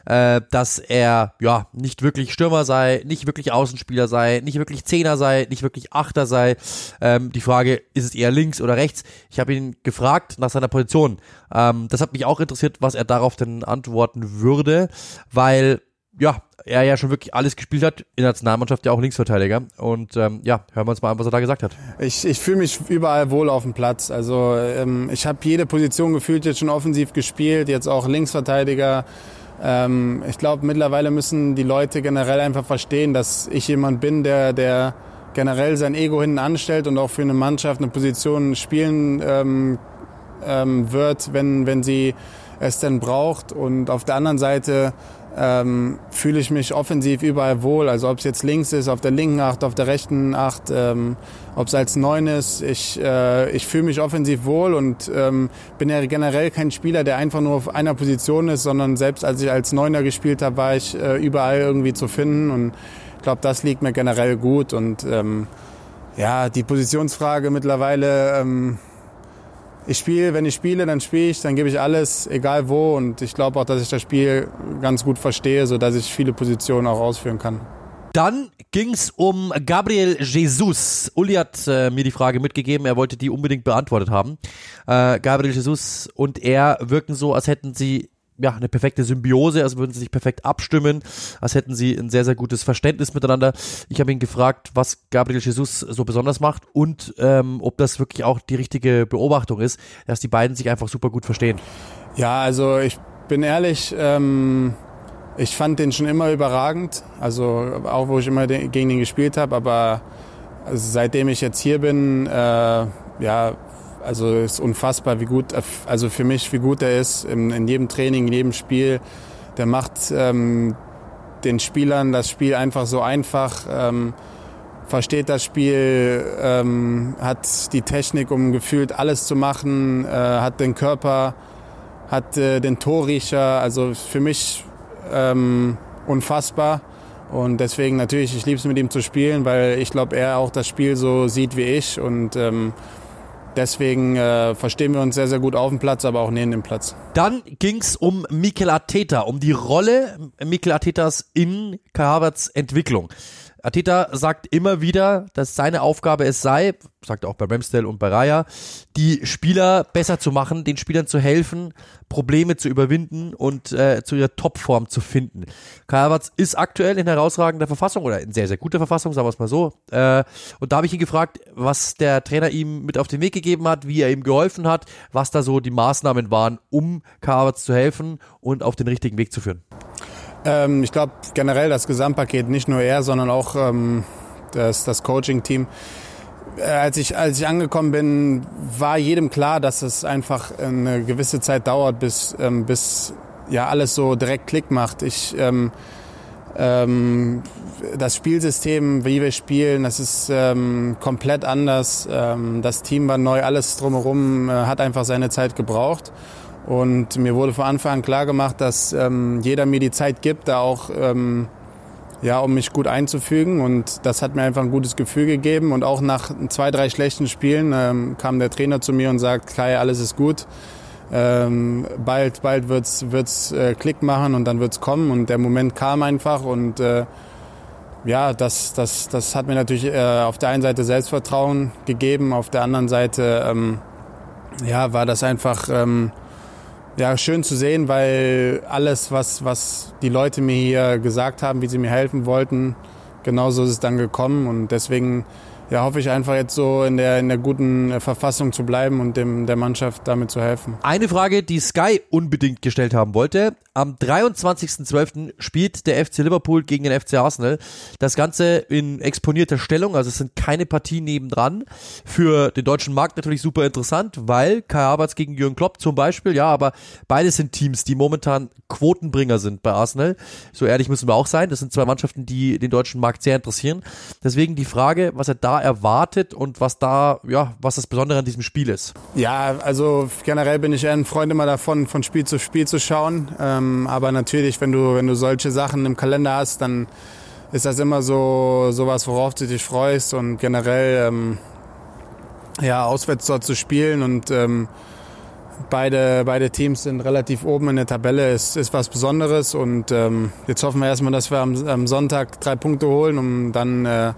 äh, dass er ja nicht wirklich Stürmer sei, nicht wirklich Außenspieler sei, nicht wirklich Zehner sei, nicht wirklich Achter sei. Ähm, die Frage, ist es eher links oder rechts? Ich habe ihn gefragt nach seiner Position. Ähm, das hat mich auch interessiert, was er darauf denn antworten würde, weil ja, er ja schon wirklich alles gespielt hat, in der Nationalmannschaft ja auch Linksverteidiger. Und ähm, ja, hören wir uns mal an, was er da gesagt hat. Ich, ich fühle mich überall wohl auf dem Platz. Also ähm, ich habe jede Position gefühlt jetzt schon offensiv gespielt, jetzt auch Linksverteidiger. Ähm, ich glaube, mittlerweile müssen die Leute generell einfach verstehen, dass ich jemand bin, der, der generell sein Ego hinten anstellt und auch für eine Mannschaft eine Position spielen ähm, ähm, wird, wenn, wenn sie es denn braucht. Und auf der anderen Seite ähm, fühle ich mich offensiv überall wohl. Also ob es jetzt links ist, auf der linken Acht, auf der rechten Acht, ähm, ob es als Neun ist. Ich, äh, ich fühle mich offensiv wohl und ähm, bin ja generell kein Spieler, der einfach nur auf einer Position ist, sondern selbst als ich als Neuner gespielt habe, war ich äh, überall irgendwie zu finden. Und ich glaube, das liegt mir generell gut. Und ähm, ja, die Positionsfrage mittlerweile... Ähm, ich spiele, wenn ich spiele, dann spiele ich, dann gebe ich alles, egal wo. Und ich glaube auch, dass ich das Spiel ganz gut verstehe, sodass ich viele Positionen auch ausführen kann. Dann ging es um Gabriel Jesus. Uli hat äh, mir die Frage mitgegeben, er wollte die unbedingt beantwortet haben. Äh, Gabriel Jesus und er wirken so, als hätten sie ja, eine perfekte Symbiose, als würden sie sich perfekt abstimmen, als hätten sie ein sehr, sehr gutes Verständnis miteinander. Ich habe ihn gefragt, was Gabriel Jesus so besonders macht und ähm, ob das wirklich auch die richtige Beobachtung ist, dass die beiden sich einfach super gut verstehen. Ja, also ich bin ehrlich, ähm, ich fand den schon immer überragend, also auch wo ich immer den, gegen den gespielt habe, aber seitdem ich jetzt hier bin, äh, ja, also ist unfassbar, wie gut, also für mich, wie gut er ist in, in jedem Training, in jedem Spiel. Der macht ähm, den Spielern das Spiel einfach so einfach, ähm, versteht das Spiel, ähm, hat die Technik, um gefühlt alles zu machen, äh, hat den Körper, hat äh, den Torriecher. Also für mich ähm, unfassbar. Und deswegen natürlich, ich liebe es mit ihm zu spielen, weil ich glaube, er auch das Spiel so sieht wie ich. Und ähm, Deswegen äh, verstehen wir uns sehr, sehr gut auf dem Platz, aber auch neben dem Platz. Dann ging es um Mikel Arteta, um die Rolle Mikel Artetas in Havertz Entwicklung. Arteta sagt immer wieder, dass seine Aufgabe es sei, sagt er auch bei Ramsdale und bei Raya, die Spieler besser zu machen, den Spielern zu helfen, Probleme zu überwinden und äh, zu ihrer Topform zu finden. Kai Havertz ist aktuell in herausragender Verfassung oder in sehr, sehr guter Verfassung, sagen wir es mal so. Äh, und da habe ich ihn gefragt, was der Trainer ihm mit auf den Weg gegeben hat, wie er ihm geholfen hat, was da so die Maßnahmen waren, um Kai Havertz zu helfen und auf den richtigen Weg zu führen. Ähm, ich glaube generell das Gesamtpaket, nicht nur er, sondern auch ähm, das, das Coaching-Team. Äh, als ich, als ich angekommen bin, war jedem klar, dass es einfach eine gewisse Zeit dauert, bis, ähm, bis ja alles so direkt Klick macht. Ich, ähm, ähm, das Spielsystem, wie wir spielen, das ist ähm, komplett anders. Ähm, das Team war neu, alles drumherum äh, hat einfach seine Zeit gebraucht. Und mir wurde von Anfang an klar gemacht, dass ähm, jeder mir die Zeit gibt, da auch, ähm, ja, um mich gut einzufügen. Und das hat mir einfach ein gutes Gefühl gegeben. Und auch nach zwei, drei schlechten Spielen ähm, kam der Trainer zu mir und sagt, Kai, alles ist gut. Ähm, bald, bald wird's, wird's äh, Klick machen und dann wird's kommen. Und der Moment kam einfach und äh, ja, das, das, das hat mir natürlich äh, auf der einen Seite Selbstvertrauen gegeben, auf der anderen Seite ähm, ja, war das einfach ähm, ja, schön zu sehen, weil alles, was, was die Leute mir hier gesagt haben, wie sie mir helfen wollten, genauso ist es dann gekommen. Und deswegen ja, hoffe ich einfach jetzt so in der, in der guten äh, Verfassung zu bleiben und dem, der Mannschaft damit zu helfen. Eine Frage, die Sky unbedingt gestellt haben wollte. Am 23.12. spielt der FC Liverpool gegen den FC Arsenal. Das Ganze in exponierter Stellung, also es sind keine Partien nebendran. Für den deutschen Markt natürlich super interessant, weil Kai Havertz gegen Jürgen Klopp zum Beispiel, ja, aber beide sind Teams, die momentan Quotenbringer sind bei Arsenal. So ehrlich müssen wir auch sein. Das sind zwei Mannschaften, die den deutschen Markt sehr interessieren. Deswegen die Frage, was er da erwartet und was da, ja, was das Besondere an diesem Spiel ist. Ja, also generell bin ich eher ein Freund immer davon, von Spiel zu Spiel zu schauen. Ähm, aber natürlich, wenn du, wenn du solche Sachen im Kalender hast, dann ist das immer so, sowas, worauf du dich freust und generell, ähm, ja, auswärts dort zu spielen und, ähm, Beide, beide Teams sind relativ oben in der Tabelle, ist, ist was Besonderes und ähm, jetzt hoffen wir erstmal, dass wir am, am Sonntag drei Punkte holen, um dann äh,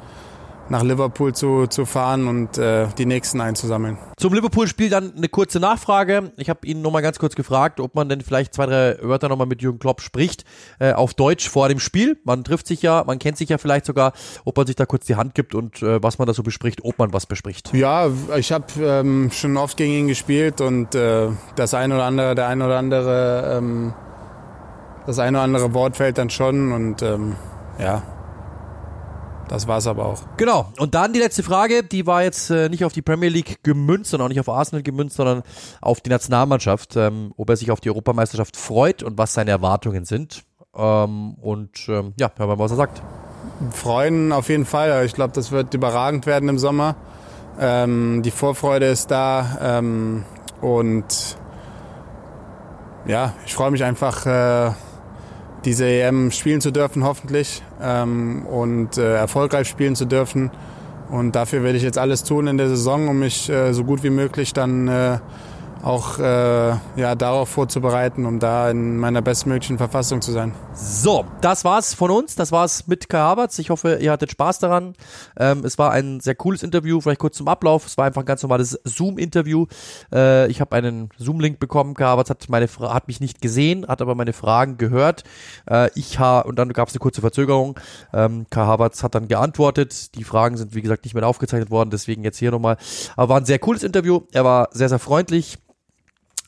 nach Liverpool zu, zu fahren und äh, die nächsten einzusammeln. Zum Liverpool-Spiel dann eine kurze Nachfrage. Ich habe ihn nochmal ganz kurz gefragt, ob man denn vielleicht zwei, drei Wörter nochmal mit Jürgen Klopp spricht, äh, auf Deutsch vor dem Spiel. Man trifft sich ja, man kennt sich ja vielleicht sogar, ob man sich da kurz die Hand gibt und äh, was man da so bespricht, ob man was bespricht. Ja, ich habe ähm, schon oft gegen ihn gespielt und äh, das ein oder andere, der ein oder andere ähm, das eine oder andere Wort fällt dann schon und ähm, ja, das war's aber auch. Genau. Und dann die letzte Frage, die war jetzt äh, nicht auf die Premier League gemünzt und auch nicht auf Arsenal gemünzt, sondern auf die Nationalmannschaft, ähm, ob er sich auf die Europameisterschaft freut und was seine Erwartungen sind. Ähm, und ähm, ja, hören wir mal, was er sagt. Freuen auf jeden Fall. Ich glaube, das wird überragend werden im Sommer. Ähm, die Vorfreude ist da ähm, und ja, ich freue mich einfach, äh, diese EM spielen zu dürfen, hoffentlich, ähm, und äh, erfolgreich spielen zu dürfen. Und dafür werde ich jetzt alles tun in der Saison, um mich äh, so gut wie möglich dann äh, auch äh, ja, darauf vorzubereiten, um da in meiner bestmöglichen Verfassung zu sein. So, das war's von uns. Das war's mit Kai Havertz. Ich hoffe, ihr hattet Spaß daran. Ähm, es war ein sehr cooles Interview. Vielleicht kurz zum Ablauf. Es war einfach ein ganz normales Zoom-Interview. Äh, ich habe einen Zoom-Link bekommen. Kai Havertz hat, meine hat mich nicht gesehen, hat aber meine Fragen gehört. Äh, ich habe und dann gab es eine kurze Verzögerung. Ähm, Kai Havertz hat dann geantwortet. Die Fragen sind wie gesagt nicht mehr aufgezeichnet worden, deswegen jetzt hier nochmal. Aber war ein sehr cooles Interview. Er war sehr sehr freundlich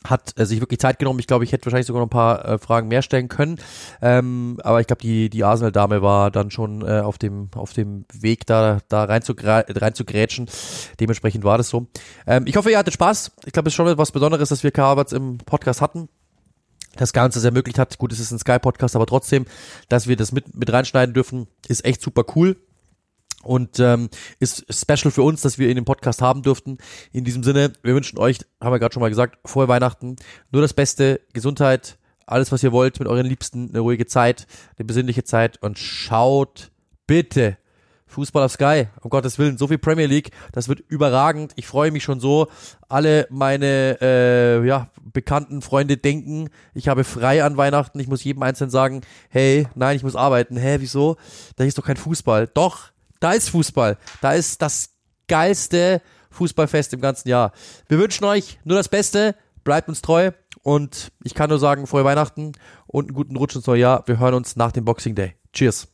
hat äh, sich wirklich Zeit genommen. Ich glaube, ich hätte wahrscheinlich sogar noch ein paar äh, Fragen mehr stellen können. Ähm, aber ich glaube, die, die Arsenal-Dame war dann schon äh, auf, dem, auf dem Weg, da, da rein, zu, rein zu grätschen. Dementsprechend war das so. Ähm, ich hoffe, ihr hattet Spaß. Ich glaube, es ist schon etwas Besonderes, dass wir Karabats im Podcast hatten das Ganze es ermöglicht hat. Gut, es ist ein Sky-Podcast, aber trotzdem, dass wir das mit, mit reinschneiden dürfen, ist echt super cool und ähm, ist special für uns, dass wir ihn im Podcast haben durften. In diesem Sinne, wir wünschen euch, haben wir gerade schon mal gesagt, frohe Weihnachten, nur das Beste, Gesundheit, alles, was ihr wollt, mit euren Liebsten, eine ruhige Zeit, eine besinnliche Zeit und schaut bitte Fußball auf Sky, um Gottes Willen, so viel Premier League, das wird überragend. Ich freue mich schon so. Alle meine äh, ja, bekannten Freunde denken, ich habe frei an Weihnachten. Ich muss jedem Einzelnen sagen, hey, nein, ich muss arbeiten. Hä, wieso? Da ist doch kein Fußball. Doch, da ist Fußball. Da ist das geilste Fußballfest im ganzen Jahr. Wir wünschen euch nur das Beste. Bleibt uns treu. Und ich kann nur sagen, frohe Weihnachten und einen guten Rutsch ins neue Jahr. Wir hören uns nach dem Boxing Day. Cheers.